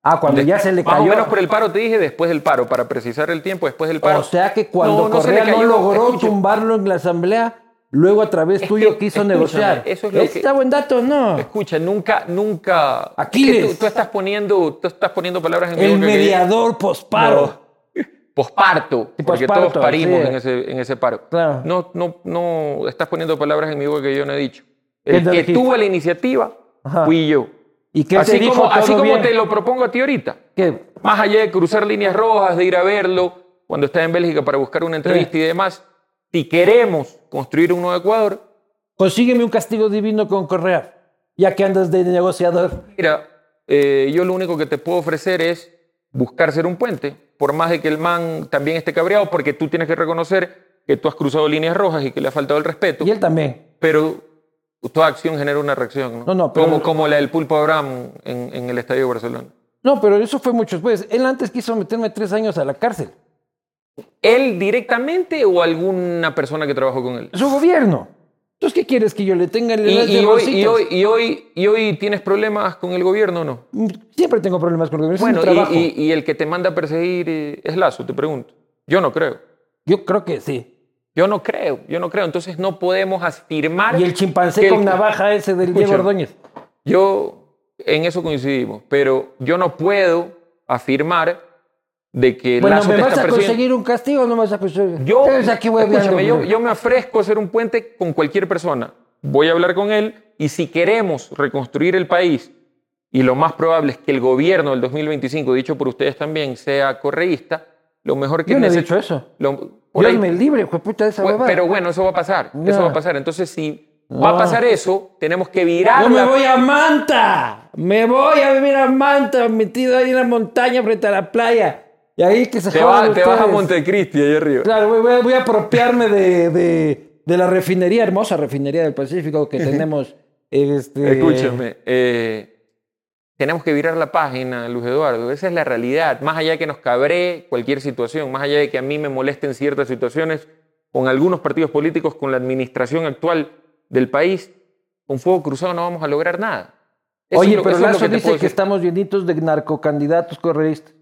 Ah, cuando ya se le Más cayó. o menos por el paro te dije después del paro, para precisar el tiempo después del paro. O sea que cuando No, no Correa no, logró escucha. tumbarlo en la asamblea, luego a través Es tuyo que, quiso negociar. eso es lo ¿Este que- ¿Está buen dato no? Escucha, nunca, nunca. Aquiles. es que Tú, tú estás poniendo, tú estás poniendo palabras en El mediador posparo. No. Posparto, porque posparto, todos parimos sí. en, ese, en ese paro. Claro. No, no, no estás poniendo palabras en mi boca que yo no he dicho. ¿Qué El que dijiste? tuvo la iniciativa Ajá. fui yo. ¿Y qué te Así, dijo? como, te lo propongo a ti ahorita. ¿Qué? Más allá de cruzar líneas rojas, de ir a verlo cuando está en Bélgica para buscar una entrevista y demás, si queremos construir un nuevo Ecuador, Consígueme un castigo divino con Correa, ya que andas de negociador. mira, eh, yo lo único que te puedo ofrecer es buscar ser un puente, por más de que el man también esté cabreado, porque tú tienes que reconocer que tú has cruzado líneas rojas y que le ha faltado el respeto, Y él también. pero toda acción genera una reacción, ¿no? No, no, pero- como, como la del pulpo Abraham en, en el Estadio de Barcelona. No, pero eso fue mucho después. Él antes quiso meterme tres años a la cárcel. ¿Él directamente o alguna persona que trabajó con él? Su gobierno. Entonces, ¿qué quieres que yo le tenga el ¿Y, y hoy, y, hoy, y, hoy, ¿Y hoy tienes problemas con el gobierno o no? Siempre tengo problemas con el gobierno. Bueno, es mi trabajo. y, el que te manda a perseguir eh, es Lazo, te pregunto. Yo no creo. Yo creo que sí. Yo no creo, yo no creo. Entonces no podemos afirmar. Y el chimpancé con navaja ese del Diego Ordóñez. Yo en eso coincidimos, pero yo no puedo afirmar de que bueno, Lazo ¿me te vas está a conseguir un castigo o no me vas a conseguir? Yo, aquí voy escúchame, yo, yo me ofrezco a hacer un puente con cualquier persona. Voy a hablar con él y si queremos reconstruir el país, y lo más probable es que el gobierno del 2025, dicho por ustedes también, sea correísta, lo mejor que Yo no he dicho eso. lo- por ahí- Diosme libre, puta, esa huevada. pero bueno, eso va a pasar. Ya. Eso va a pasar. Entonces, si va a No. pasar eso, tenemos que virar. Yo me voy a Manta. Me voy a vivir a Manta, metido ahí en la montaña frente a la playa. Y ahí que se Te, jodan va- te vas a. Montecristi, ahí arriba. Claro, voy, voy a- voy a apropiarme de, de- de la refinería, hermosa refinería del Pacífico que tenemos. Este, Escúchame, eh, tenemos que virar la página, Luz Eduardo. Esa es la realidad. Más allá de que nos cabree cualquier situación, más allá de que a mí me molesten ciertas situaciones con algunos partidos políticos, con la administración actual del país, con fuego cruzado no vamos a lograr nada. Eso Oye, lo- pero eso es lo Lazo dice que estamos llenitos de narcocandidatos correístas.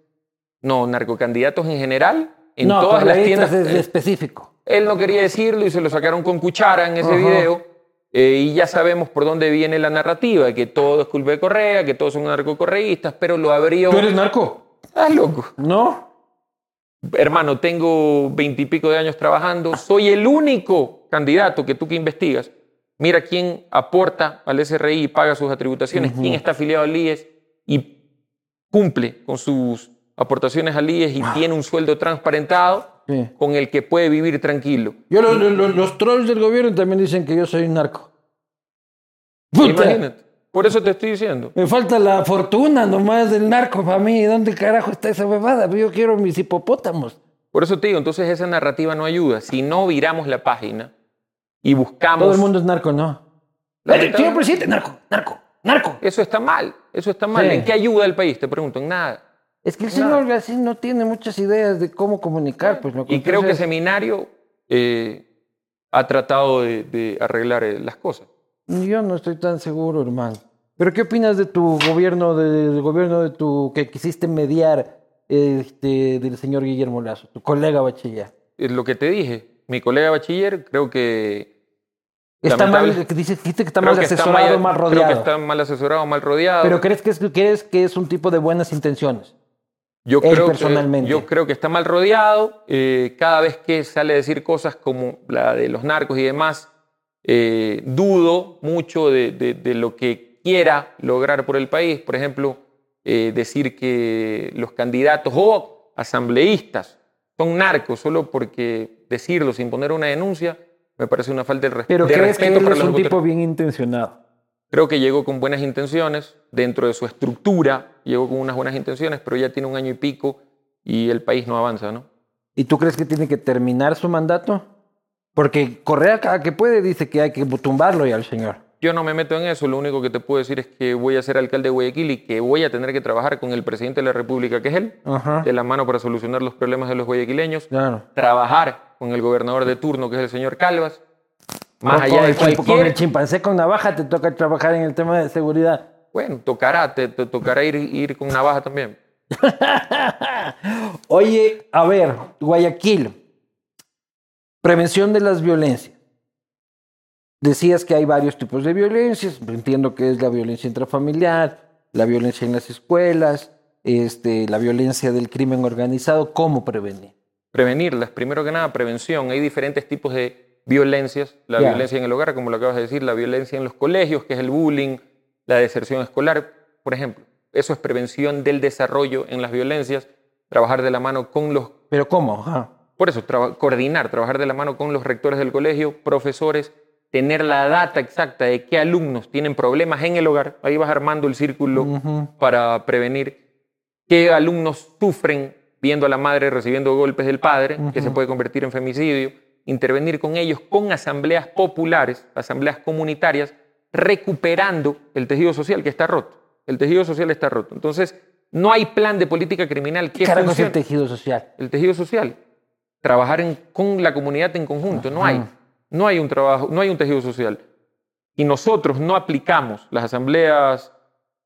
No, narcocandidatos en general, en no, todas las tiendas. es eh, específico. Él no quería decirlo y se lo sacaron con cuchara en ese video. eh, y ya sabemos por dónde viene la narrativa, que todo es culpa de Correa, que todos son narcocorreístas, pero lo abrió... ¿Tú eres narco? Ah, loco. No. Hermano, tengo veintipico de años trabajando, soy el único candidato que tú que investigas. Mira quién aporta al SRI y paga sus atributaciones, quién está afiliado al IES y cumple con sus aportaciones al IES y tiene un sueldo transparentado Sí. con el que puede vivir tranquilo. Yo, lo- lo- lo- los trolls del gobierno también dicen que yo soy un narco. Puta, Imagínate. Por eso te estoy diciendo. me falta la fortuna nomás del narco para mí. ¿Dónde carajo está esa huevada? Yo quiero mis hipopótamos. Por eso te digo, entonces esa narrativa no ayuda. Si no viramos la página y buscamos... Todo el mundo es narco, ¿no? La Eh, Señor presidente, narco, narco, narco. Eso está mal, eso está mal. Sí. ¿En qué ayuda el país? Te pregunto, en nada. Es que el señor así no tiene muchas ideas de cómo comunicar. Pues, loco. Y creo que Seminario eh, ha tratado de, de arreglar eh, las cosas. Yo no estoy tan seguro, hermano. ¿Pero qué opinas de tu gobierno, de- del gobierno de tu que quisiste mediar este, del señor Guillermo Lazo, tu colega bachiller? Es lo que te dije. Mi colega bachiller creo que... Está mal, que dices, dijiste que está creo mal que está asesorado, mal Creo rodeado. que está mal asesorado, mal rodeado. Pero crees que, es, crees que es un tipo de buenas intenciones. Yo Él creo, personalmente. Que, yo creo que está mal rodeado. eh, cada vez que sale a decir cosas como la de los narcos y demás, eh, dudo mucho de, de- de lo que quiera lograr por el país. Por ejemplo, eh, decir que los candidatos o asambleístas son narcos solo porque decirlo sin poner una denuncia me parece una falta de, res- Pero de crees que respeto él para es un tipo bien intencionado. Creo que llegó con buenas intenciones, dentro de su estructura, llegó con unas buenas intenciones, pero ya tiene un año y pico y el país no avanza, ¿no? ¿Y tú crees que tiene que terminar su mandato? Porque Correa cada que puede dice que hay que tumbarlo ya al señor. Yo no me meto en eso, lo único que te puedo decir es que voy a ser alcalde de Guayaquil y que voy a tener que trabajar con el presidente de la República, que es él, Ajá. de la mano para solucionar los problemas de los guayaquileños, Claro. trabajar con el gobernador de turno, que es el señor Calvas, más allá de chimp- Con cualquier... el chimpancé con navaja te toca trabajar en el tema de seguridad. Bueno, tocará, te, te tocará ir, ir con navaja también. Oye, a ver, Guayaquil, prevención de las violencias. Decías que hay varios tipos de violencias, entiendo que es la violencia intrafamiliar, la violencia en las escuelas, este, la violencia del crimen organizado, ¿cómo prevenir? prevenirlas. Primero que nada, prevención. Hay diferentes tipos de violencias. La violencia en el hogar, como lo acabas de decir, la violencia en los colegios, que es el bullying, la deserción escolar, por ejemplo. Eso es prevención del desarrollo en las violencias, trabajar de la mano con los... Pero ¿cómo? Ajá. Por eso, coordinar, trabajar de la mano con los rectores del colegio, profesores, tener la data exacta de qué alumnos tienen problemas en el hogar. Ahí vas armando el círculo para prevenir qué alumnos sufren viendo a la madre recibiendo golpes del padre, que se puede convertir en femicidio, intervenir con ellos con asambleas populares, asambleas comunitarias, recuperando el tejido social que está roto. El tejido social está roto. Entonces, no hay plan de política criminal ¿Qué que carajo es el funcione. tejido social? El tejido social. trabajar con la comunidad en conjunto. No hay. No hay un trabajo, no hay un tejido social. Y nosotros no aplicamos las asambleas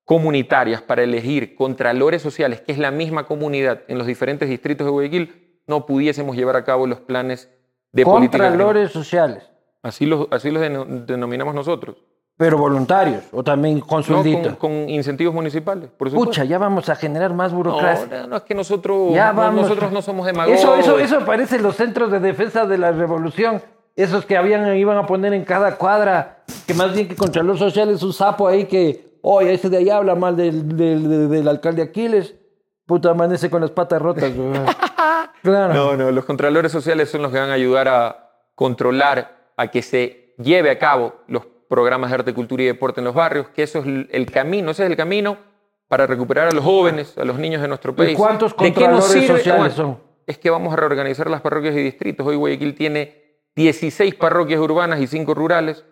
comunitarias para elegir contralores sociales, que es la misma comunidad en los diferentes distritos de Guayaquil, no pudiésemos llevar a cabo los planes de Contralores sociales. Así los, así los denominamos nosotros. Pero voluntarios o también con No, con, incentivos municipales, por supuesto. Pucha, ya vamos a generar más burocracia. No, no, es que nosotros, nosotros no somos demagogos. Eso, eso, eso parece los centros de defensa de la revolución. Esos que habían, iban a poner en cada cuadra, que más bien que Contralor Social es un sapo ahí que, oye, ese de ahí habla mal del, del, del alcalde Aquiles. Puta, amanece con las patas rotas. claro. No, no, los contralores sociales son los que van a ayudar a controlar, a que se lleve a cabo los programas de arte, cultura y deporte en los barrios, que eso es el camino, ese es el camino para recuperar a los jóvenes, a los niños de nuestro país. ¿Y cuántos contralores sociales son? Es que vamos a reorganizar las parroquias y distritos. Hoy Guayaquil tiene 16 parroquias urbanas y 5 rurales,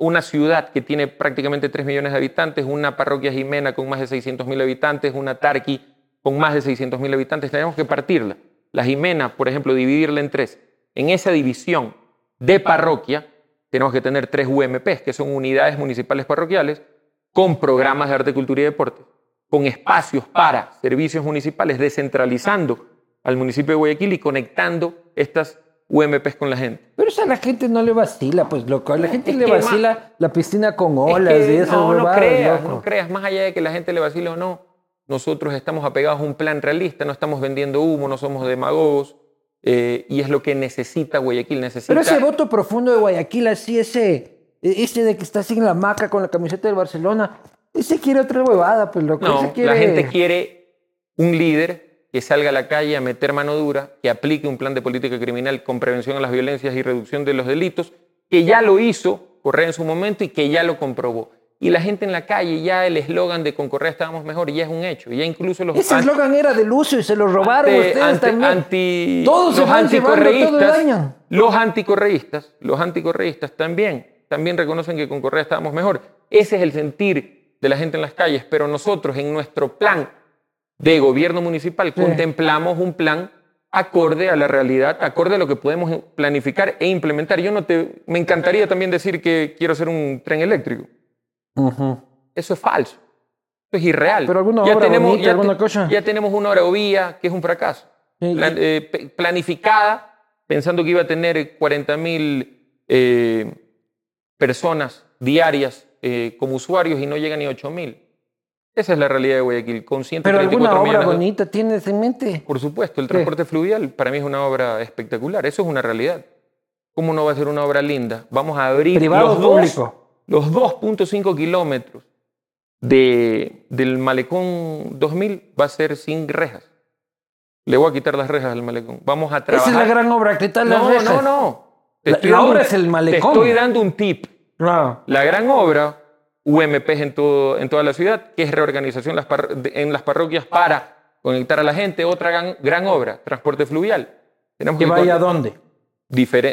una ciudad que tiene prácticamente 3 millones de habitantes, una parroquia Jimena con más de 600 mil habitantes, una Tarqui con más de 600 mil habitantes. Tenemos que partirla. La Jimena, por ejemplo, dividirla en tres. En esa división de parroquia, tenemos que tener tres UMPs, que son unidades municipales parroquiales, con programas de arte, cultura y deporte, con espacios para servicios municipales, descentralizando al municipio de Guayaquil y conectando estas UMPs con la gente. Pero eso a la gente no le vacila, pues loco. La gente le vacila la piscina con olas y esas No, no creas, no creas. Más allá de que la gente le vacile o no, nosotros estamos apegados a un plan realista, no estamos vendiendo humo, no somos demagogos. Eh, y es lo que necesita Guayaquil. Necesita... Pero ese voto profundo de Guayaquil, así ese, ese de que está sin la maca con la camiseta del Barcelona, ese quiere otra huevada, pues loco. No, la gente quiere un líder que salga a la calle a meter mano dura, que aplique un plan de política criminal con prevención a las violencias y reducción de los delitos, que ya lo hizo Correa en su momento y que ya lo comprobó y la gente en la calle, ya el eslogan de con Correa estábamos mejor, y ya es un hecho. Ya incluso los Ese eslogan era de Lucio y se lo robaron ustedes también. Todos los anticorreístas, Los anticorreístas, los anticorreístas también, también reconocen que con Correa estábamos mejor. Ese es el sentir de la gente en las calles, pero nosotros en nuestro plan de gobierno municipal contemplamos un plan acorde a la realidad, acorde a lo que podemos planificar e implementar. Yo no te, me encantaría también decir que quiero hacer un tren eléctrico. Eso es falso. Eso es irreal. Pero alguna ya tenemos, ya, alguna cosa. ya tenemos una hora que es un fracaso. Eh, planificada, pensando que iba a tener 40 mil eh, personas diarias eh, como usuarios y no llega ni 8 mil. Esa es la realidad de Guayaquil. Con ¿Pero alguna obra bonita tienes en mente? Por supuesto, el transporte fluvial para mí es una obra espectacular. Eso es una realidad. ¿Cómo no va a ser una obra linda? Vamos a abrir Privado los público los 2.5 kilómetros de, del malecón 2000 va a ser sin rejas. Le voy a quitar las rejas al malecón. Vamos a trabajar. Esa es la gran obra, quitar las no, rejas. No, no, La, obra es el malecón. Te estoy dando un tip. La gran obra, UMP en, todo, en toda la ciudad, que es reorganización en las parroquias para conectar a la gente. Otra gran, obra, transporte fluvial. Tenemos ¿Que, vaya a dónde?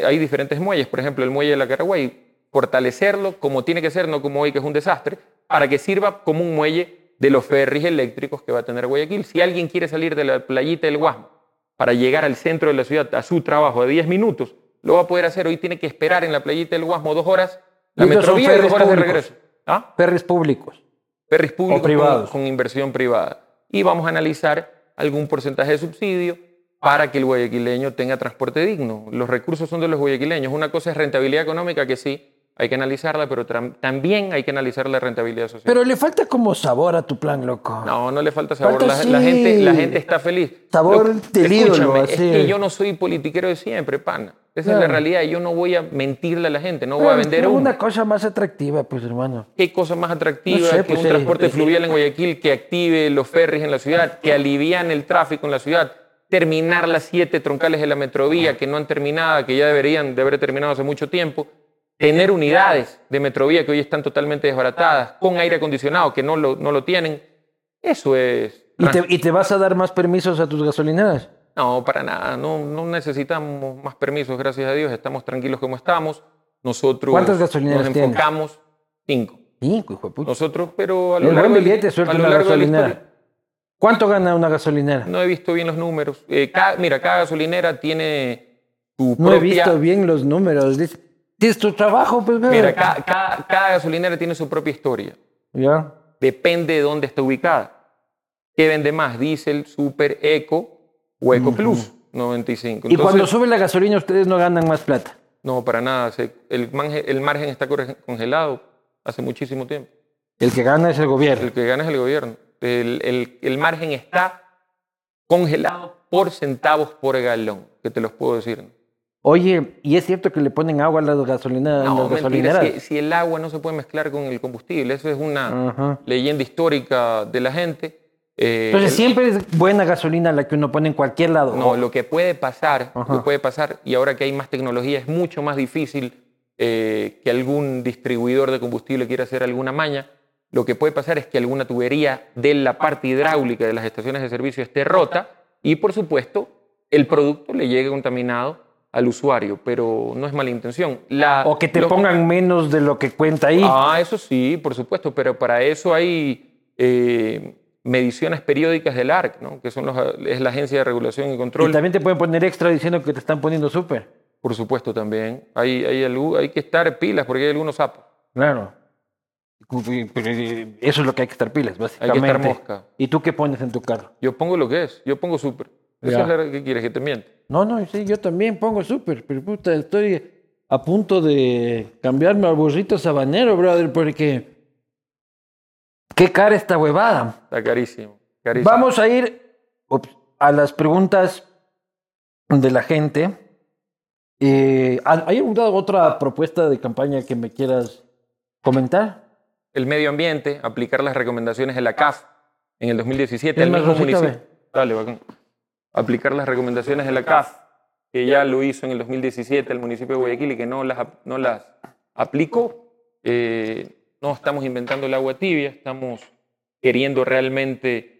hay diferentes muelles. Por ejemplo, el muelle de la Caraguay fortalecerlo como tiene que ser, no como hoy que es un desastre, para que sirva como un muelle de los ferries eléctricos que va a tener Guayaquil. Si alguien quiere salir de la playita del Guasmo para llegar al centro de la ciudad a su trabajo de 10 minutos, lo va a poder hacer. Hoy tiene que esperar en la playita del Guasmo dos horas, la metrovía y dos horas de regreso. ¿Ah? Ferries públicos. Ferries públicos privados. Con, con inversión privada. Y vamos a analizar algún porcentaje de subsidio para que el guayaquileño tenga transporte digno. Los recursos son de los guayaquileños. Una cosa es rentabilidad económica, que sí, hay que analizarla, pero también hay que analizar la rentabilidad social. Pero le falta como sabor a tu plan, loco. No, no le falta sabor. la, gente, la gente está feliz. Sabor del ídolo, Es que yo no soy politiquero de siempre, pana. Esa es la realidad. Yo no voy a mentirle a la gente, no voy a vender pero una cosa más atractiva, pues, hermano. ¿Qué cosa más atractiva que pues, un transporte fluvial en Guayaquil que active los ferries en la ciudad, que alivian el tráfico en la ciudad? Terminar las siete troncales de la metrovía que no han terminado, que ya deberían de haber terminado hace mucho tiempo tener unidades de Metrovía que hoy están totalmente desbaratadas, con aire acondicionado que no lo, no lo tienen, eso es... ¿Y te, vas a dar más permisos a tus gasolineras? No, para nada, no, no necesitamos más permisos, gracias a Dios, estamos tranquilos como estamos. Nosotros ¿Cuántas gasolineras nos enfocamos cinco. Cinco, hijo de puta. Nosotros, pero a lo largo, billete, a lo largo de la. ¿Cuánto gana una gasolinera? No he visto bien los números. Eh, cada- mira, cada gasolinera tiene su No he propia... visto bien los números. Dice, ¿Tienes tu trabajo? Pues. Mira, ca- ca- cada, gasolinera tiene su propia historia. ¿Ya? Depende de dónde está ubicada. ¿Qué vende más? Diesel, Super, Eco o Eco Plus 95. y cuando sube la gasolina ustedes no ganan más plata. No, para nada. El, margen, el margen está congelado hace muchísimo tiempo. El que gana es el gobierno. El que gana es el gobierno. El, el- el margen está congelado por centavos por galón, que te los puedo decir. Oye, ¿y es cierto que le ponen agua a las gasolineras? No, las mentira, gasolineras? si, si el agua no se puede mezclar con el combustible, eso es una Ajá. leyenda histórica de la gente. Eh, Entonces el- siempre es buena gasolina la que uno pone en cualquier lado. No, lo que puede pasar, Ajá. lo que puede pasar, y ahora que hay más tecnología, es mucho más difícil eh, que algún distribuidor de combustible quiera hacer alguna maña. Lo que puede pasar es que alguna tubería de la parte hidráulica de las estaciones de servicio esté rota y, por supuesto, el producto le llegue contaminado al usuario, pero no es mala intención. La- O que te lo- pongan menos de lo que cuenta ahí. Ah, eso sí, por supuesto, pero para eso hay eh, mediciones periódicas del ARC, ¿no? que son los, es la Agencia de Regulación y Control. y también te pueden poner extra diciendo que te están poniendo súper. Por supuesto también. Hay, hay, hay que estar pilas porque hay algunos sapos. Claro. Pero Eso es lo que hay que estar pilas, básicamente. estar mosca. ¿Y tú qué pones en tu carro? Yo pongo lo que es, yo pongo súper. ¿Qué quieres que te miente? No, no, sí, yo también pongo súper, pero puta, estoy a punto de cambiarme al burrito sabanero, brother, porque qué cara esta huevada. Está carísimo. carísimo. Vamos a ir a las preguntas de la gente. Eh, ¿Hay alguna otra propuesta de campaña que me quieras comentar? El medio ambiente, aplicar las recomendaciones de la CAF en el 2017. Es El mismo municipio. Dale, bacán. Aplicar las recomendaciones de la CAF, que ya lo hizo en el 2017 el municipio de Guayaquil y que no las, no las aplicó. Eh, no estamos inventando el agua tibia, estamos queriendo realmente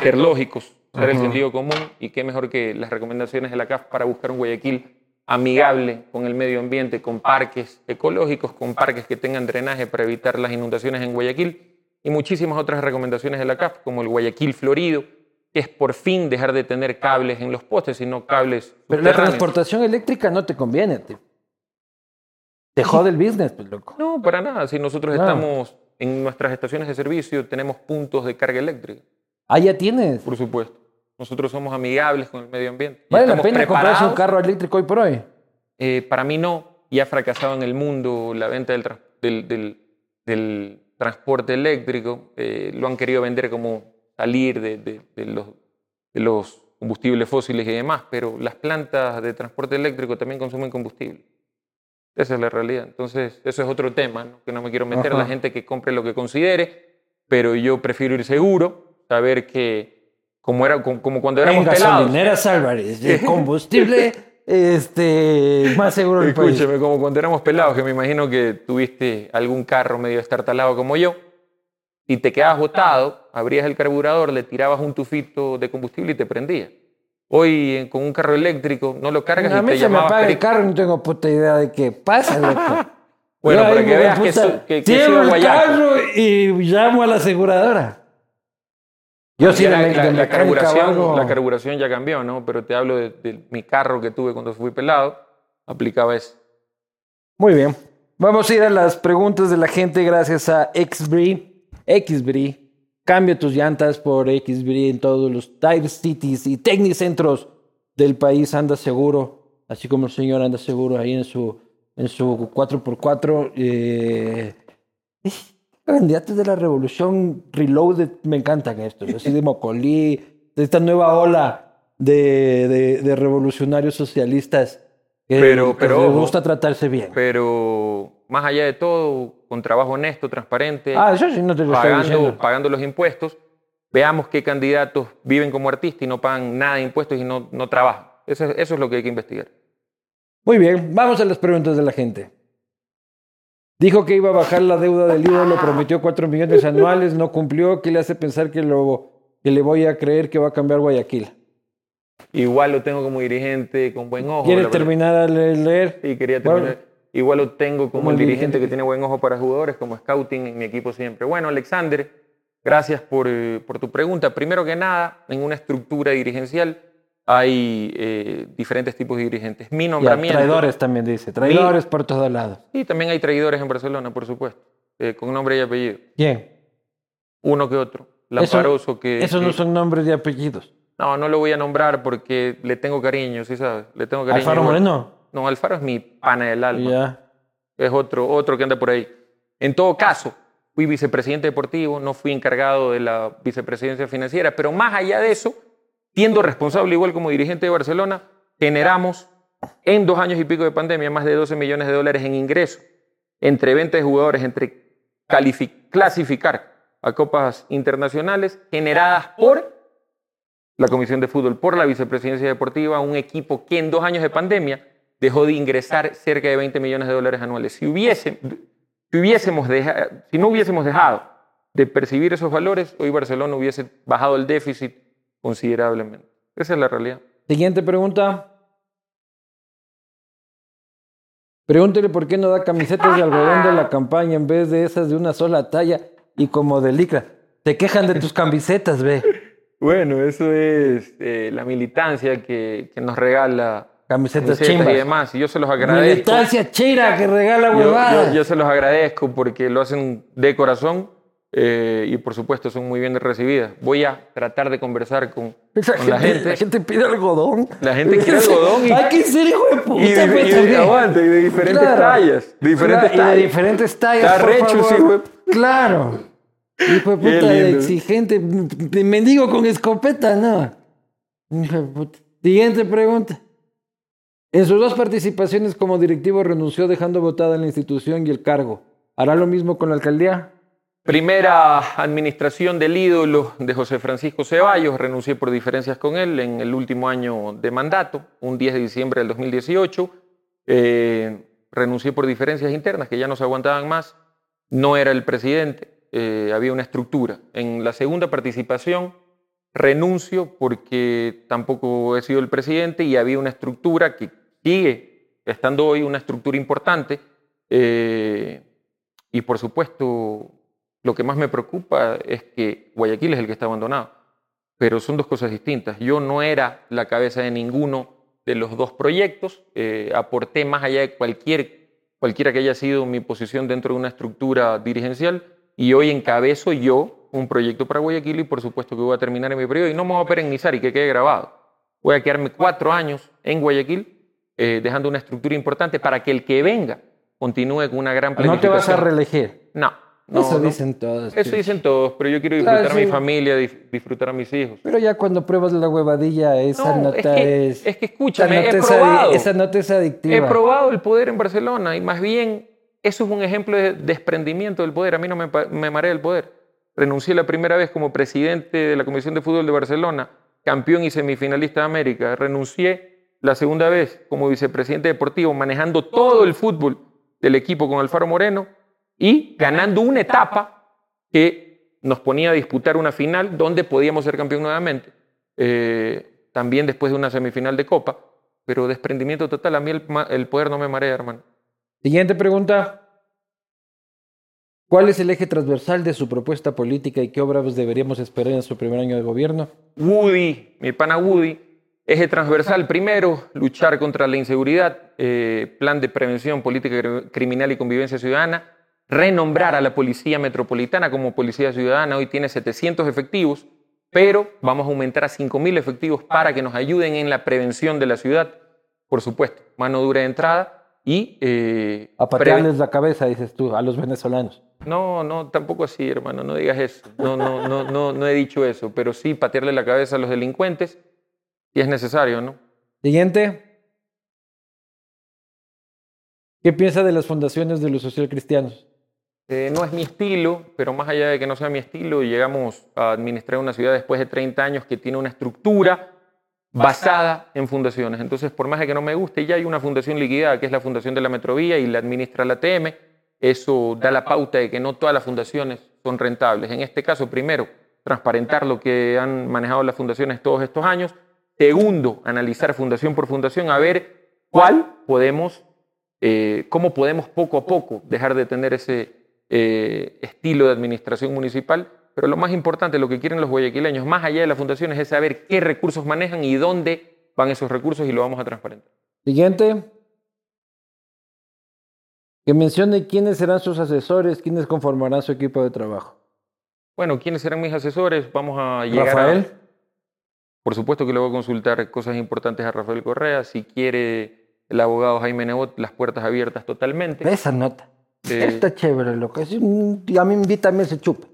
ser lógicos, ser el sentido común y qué mejor que las recomendaciones de la CAF para buscar un Guayaquil amigable con el medio ambiente, con parques ecológicos, con parques que tengan drenaje para evitar las inundaciones en Guayaquil y muchísimas otras recomendaciones de la CAF, como el Guayaquil Florido, que es por fin dejar de tener cables en los postes, sino cables Pero la transportación eléctrica no te conviene, tío. Te jode el business, pues, loco. No, para nada. Si nosotros estamos en nuestras estaciones de servicio, tenemos puntos de carga eléctrica, Ah, ya tienes. por supuesto. Nosotros somos amigables con el medio ambiente. ¿Vale la pena comprarse un carro eléctrico hoy por hoy? Eh, para mí no, y ha fracasado en el mundo la venta del- del- del transporte eléctrico. Eh, lo han querido vender como salir de, de- de los, de los combustibles fósiles y demás, pero las plantas de transporte eléctrico también consumen combustible. Esa es la realidad. Entonces, eso es otro tema, ¿no? que no me quiero meter. Ajá. La gente que compre lo que considere, pero yo prefiero ir seguro, saber que como, era, como, cuando éramos En gasolineras Álvarez, el combustible este, más seguro del país. Escúchame, como cuando éramos pelados, que me imagino que tuviste algún carro medio estartalado como yo, y te quedabas botado, abrías el carburador, le tirabas un tufito de combustible y te prendía. Hoy con un carro eléctrico no lo cargas A y mí te se me apaga el carro no tengo puta idea de qué pasa, loco. Bueno, Yo para que veas que su- que- el guayaco. carro y llamo a la aseguradora. Yo sí la, la- la carburación, la carburación ya cambió, ¿no? Pero te hablo de, de mi carro que tuve cuando fui pelado, aplicaba eso. Muy bien. Vamos a ir a las preguntas de la gente gracias a Xbri. Xbri. Cambia tus llantas por Xbri en todos los Tire Cities y Tecnicentros del país. Anda seguro, así como el señor anda seguro ahí en su, en su 4x4. Eh, candidatos de la revolución Reloaded me encantan estos. Así de Mocolí, de esta nueva ola de, de- de revolucionarios socialistas que, Pero- que pero les gusta tratarse bien. Pero más allá de todo, con trabajo honesto, transparente, Ah, no te lo pagando, pagando los impuestos, veamos qué candidatos viven como artistas y no pagan nada de impuestos y no, no trabajan. Eso, es- eso es lo que hay que investigar. Muy bien, vamos a las preguntas de la gente. Dijo que iba a bajar la deuda del ídolo, prometió 4 millones anuales, no cumplió. ¿Qué le hace pensar que, lo, que le voy a creer que va a cambiar Guayaquil? Igual lo tengo como dirigente con buen ojo. ¿Quiere la verdad. terminar de leer? Sí, quería Bueno. Igual lo tengo como, Como el dirigente que tiene buen ojo para jugadores, como scouting en mi equipo siempre. Bueno, Alexander, Gracias por, eh, por, tu pregunta. Primero que nada, en una estructura dirigencial hay eh, diferentes tipos de dirigentes. Mi nombramiento. traidores también dice, traidores por todos lados. Y también hay traidores en Barcelona, por supuesto, eh, con nombre y apellido. ¿Quién? Uno que otro. Lamparoso eso, que. Esos no son nombres y apellidos. No, no lo voy a nombrar porque le tengo cariño, ¿sí sabes? Le tengo cariño. ¿Alfaro Moreno? No, Alfaro es mi pana del alma. Ya. Es otro, otro que anda por ahí. En todo caso, fui vicepresidente deportivo, no fui encargado de la vicepresidencia financiera, pero más allá de eso, siendo responsable igual como dirigente de Barcelona, generamos en dos años y pico de pandemia más de 12 millones de dólares en ingresos entre venta de jugadores, entre clasificar a copas internacionales generadas por la Comisión de Fútbol, por la Vicepresidencia Deportiva, un equipo que en dos años de pandemia dejó de ingresar cerca de 20 millones de dólares anuales. Si, hubiese, si, hubiésemos si no hubiésemos dejado de percibir esos valores, hoy Barcelona hubiese bajado el déficit considerablemente. Esa es la realidad. Siguiente pregunta. Pregúntele por qué no da camisetas de algodón de la campaña en vez de esas de una sola talla y como de licra. Te quejan de tus camisetas, ve. Bueno, eso es eh, la militancia que, que, nos regala camisetas, camisetas y demás. Y yo se los agradezco. Militancia chira que regala huevadas. Yo, yo, se los agradezco porque lo hacen de corazón eh, y por supuesto son muy bien recibidas. Voy a tratar de conversar con, la gente. La gente pide algodón. La gente quiere algodón. Y, Hay que ser hijo de puta. Y de, pues, y de, aguante, y de diferentes tallas. De diferentes claro, tallas. Y de diferentes tallas. Está recho. Claro. Hijo de puta, exigente. Mendigo con escopeta, no. De. Siguiente pregunta. En sus dos participaciones como directivo renunció dejando votada la institución y el cargo. ¿Hará lo mismo con la alcaldía? Primera administración del ídolo de José Francisco Ceballos, renuncié por diferencias con él en el último año de mandato, un 10 de diciembre del 2018. Eh, renuncié por diferencias internas que ya no se aguantaban más. No era el presidente, eh, había una estructura. En la segunda participación renuncio porque tampoco he sido el presidente y había una estructura que sigue estando hoy una estructura importante. Eh, y por supuesto lo que más me preocupa es que Guayaquil es el que está abandonado, pero son dos cosas distintas. Yo no era la cabeza de ninguno de los dos proyectos, eh, aporté más allá de cualquier, cualquiera que haya sido mi posición dentro de una estructura dirigencial y hoy encabezo yo un proyecto para Guayaquil y por supuesto que voy a terminar en mi periodo y no me voy a perennizar y que quede grabado. Voy a quedarme cuatro años en Guayaquil eh, dejando una estructura importante para que el que venga continúe con una gran planificación. ¿No te vas a reelegir? No. No, eso dicen todos. Eso dicen todos, pero yo quiero disfrutar a mi familia, disfrutar a mis hijos. Pero ya cuando pruebas la huevadilla, esa nota es, es... que escúchame, he probado, esa nota es adictiva. He probado el poder en Barcelona y más bien eso es un ejemplo de desprendimiento del poder. A mí no me, me marea el poder. Renuncié la primera vez como presidente de la Comisión de Fútbol de Barcelona, campeón y semifinalista de América. Renuncié la segunda vez como vicepresidente deportivo, manejando todo el fútbol del equipo con Alfaro Moreno y ganando una etapa que nos ponía a disputar una final donde podíamos ser campeón nuevamente. Eh, también después de una semifinal de Copa, pero desprendimiento total. A mí el, poder no me marea, hermano. Siguiente pregunta. ¿Cuál es el eje transversal de su propuesta política y qué obras deberíamos esperar en su primer año de gobierno? Woody, mi pana Woody. Eje transversal, primero, luchar contra la inseguridad, eh, plan de prevención, política criminal y convivencia ciudadana, renombrar a la Policía Metropolitana como Policía Ciudadana. Hoy tiene 700 efectivos, pero vamos a aumentar a 5.000 efectivos para que nos ayuden en la prevención de la ciudad. Por supuesto, mano dura de entrada y... Eh, a patearles la cabeza, dices tú, a los venezolanos. No, no, tampoco así, hermano, no digas eso. No, no, no, no, no he dicho eso, pero sí patearle la cabeza a los delincuentes y es necesario, ¿no? Siguiente. ¿Qué piensa de las fundaciones de los socialcristianos? Eh, no es mi estilo, pero más allá de que no sea mi estilo, llegamos a administrar una ciudad después de 30 años que tiene una estructura basada en fundaciones. Entonces, por más de que no me guste, ya hay una fundación liquidada, que es la Fundación de la Metrovía, y la administra la TM. Eso da la pauta de que no todas las fundaciones son rentables. En este caso, primero, transparentar lo que han manejado las fundaciones todos estos años. Segundo, analizar fundación por fundación, a ver cuál podemos, eh, cómo podemos poco a poco dejar de tener ese eh, estilo de administración municipal pero lo más importante, lo que quieren los guayaquileños, más allá de las fundaciones, es saber qué recursos manejan y dónde van esos recursos y lo vamos a transparentar. Siguiente. Que mencione quiénes serán sus asesores, quiénes conformarán su equipo de trabajo. Bueno, ¿quiénes serán mis asesores? Vamos a llegar Rafael. Por supuesto que le voy a consultar cosas importantes a Rafael Correa. Si quiere el abogado Jaime Nebot, las puertas abiertas totalmente. Esa nota. Está chévere, loco. Es un, a mí invítame ese chupe.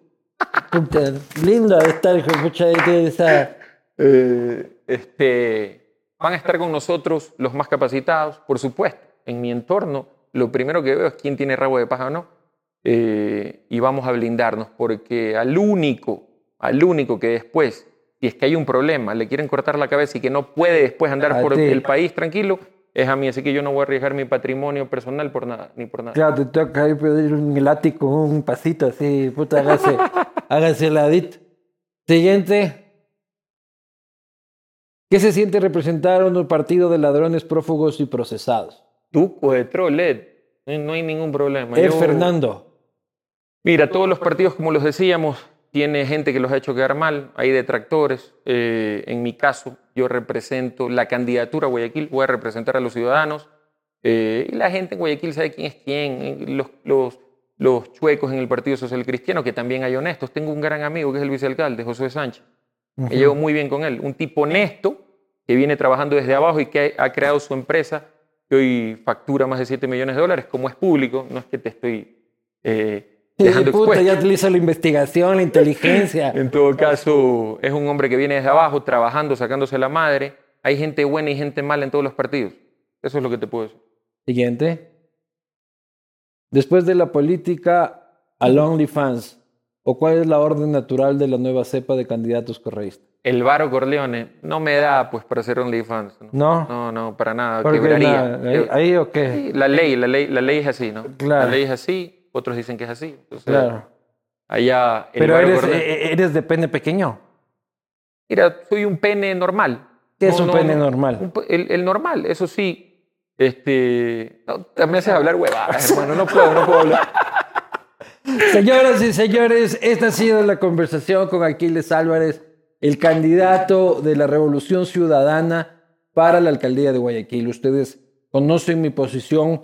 Puta, lindo estar, pucha, de esa... Eh, este, van a estar con nosotros los más capacitados, por supuesto. En mi entorno, lo primero que veo es quién tiene rabo de paja o no. Eh, y vamos a blindarnos, porque al único, al único que después, si es que hay un problema, le quieren cortar la cabeza y que no puede después andar A por ti. el país tranquilo, es a mí. Así que yo no voy a arriesgar mi patrimonio personal por nada, ni por nada. Claro, te toca ahí pedir un el ático, un pasito así, puta, hágase, hágase el ladito. Siguiente. ¿Qué se siente representar a un partido de ladrones, prófugos y procesados? Tuco de Trolet, no, no hay ningún problema. Es Yo- Fernando. Mira, todos los partidos, como los decíamos, tiene gente que los ha hecho quedar mal, hay detractores. Eh, en mi caso, yo represento la candidatura a Guayaquil, voy a representar a los ciudadanos. eh, y la gente en Guayaquil sabe quién es quién. eh, Los, los, los chuecos en el Partido Social Cristiano, que también hay honestos. Tengo un gran amigo que es el vicealcalde, José Sánchez. Me llevo muy bien con él. Un tipo honesto que viene trabajando desde abajo y que ha, ha creado su empresa, que hoy factura más de 7 millones de dólares. Como es público, no es que te estoy eh, dejando puta, expuesto. ya utiliza la investigación, la inteligencia. En todo caso, es un hombre que viene desde abajo, trabajando, sacándose la madre. Hay gente buena y gente mala en todos los partidos. Eso es lo que te puedo decir. Siguiente. Después de la política al OnlyFans, ¿o cuál es la orden natural de la nueva cepa de candidatos correístas? El Varo Corleone no me da pues para ser OnlyFans. ¿no? No. No, no, para nada. Quebraría. la- ahí, ahí o qué? Sí, la ley, la ley, la ley es así, ¿no? Claro. La ley es así, otros dicen que es así. Entonces, Claro. Allá Pero eres, Corleone- eh, eres de pene pequeño. Mira, soy un pene normal. ¿Qué es un pene normal? Un el, el normal, eso sí. Este, me haces hablar huevadas, hermano. No puedo, no puedo hablar. Señoras y señores, esta ha sido la conversación con Aquiles Álvarez, el candidato de la Revolución Ciudadana para la alcaldía de Guayaquil. Ustedes conocen mi posición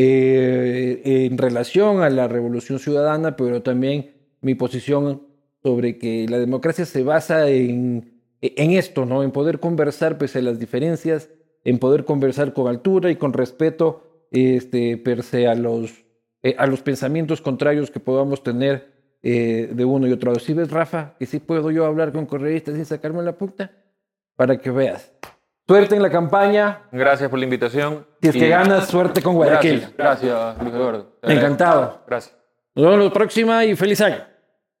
eh, en relación a la Revolución Ciudadana, pero también mi posición sobre que la democracia se basa en, en esto, ¿no? En poder conversar pese a las diferencias, en poder conversar con altura y con respeto, este, pese a los eh, a los pensamientos contrarios que podamos tener eh, de uno y otro. Si ves, Rafa, que sí puedo yo hablar con correístas sin sacarme la punta, para que veas. Suerte en la campaña. Gracias por la invitación. Si es que Y- ganas, suerte con Guayaquil. Gracias, gracias, Luis Eduardo. Encantado. Gracias. Nos vemos la próxima y feliz año.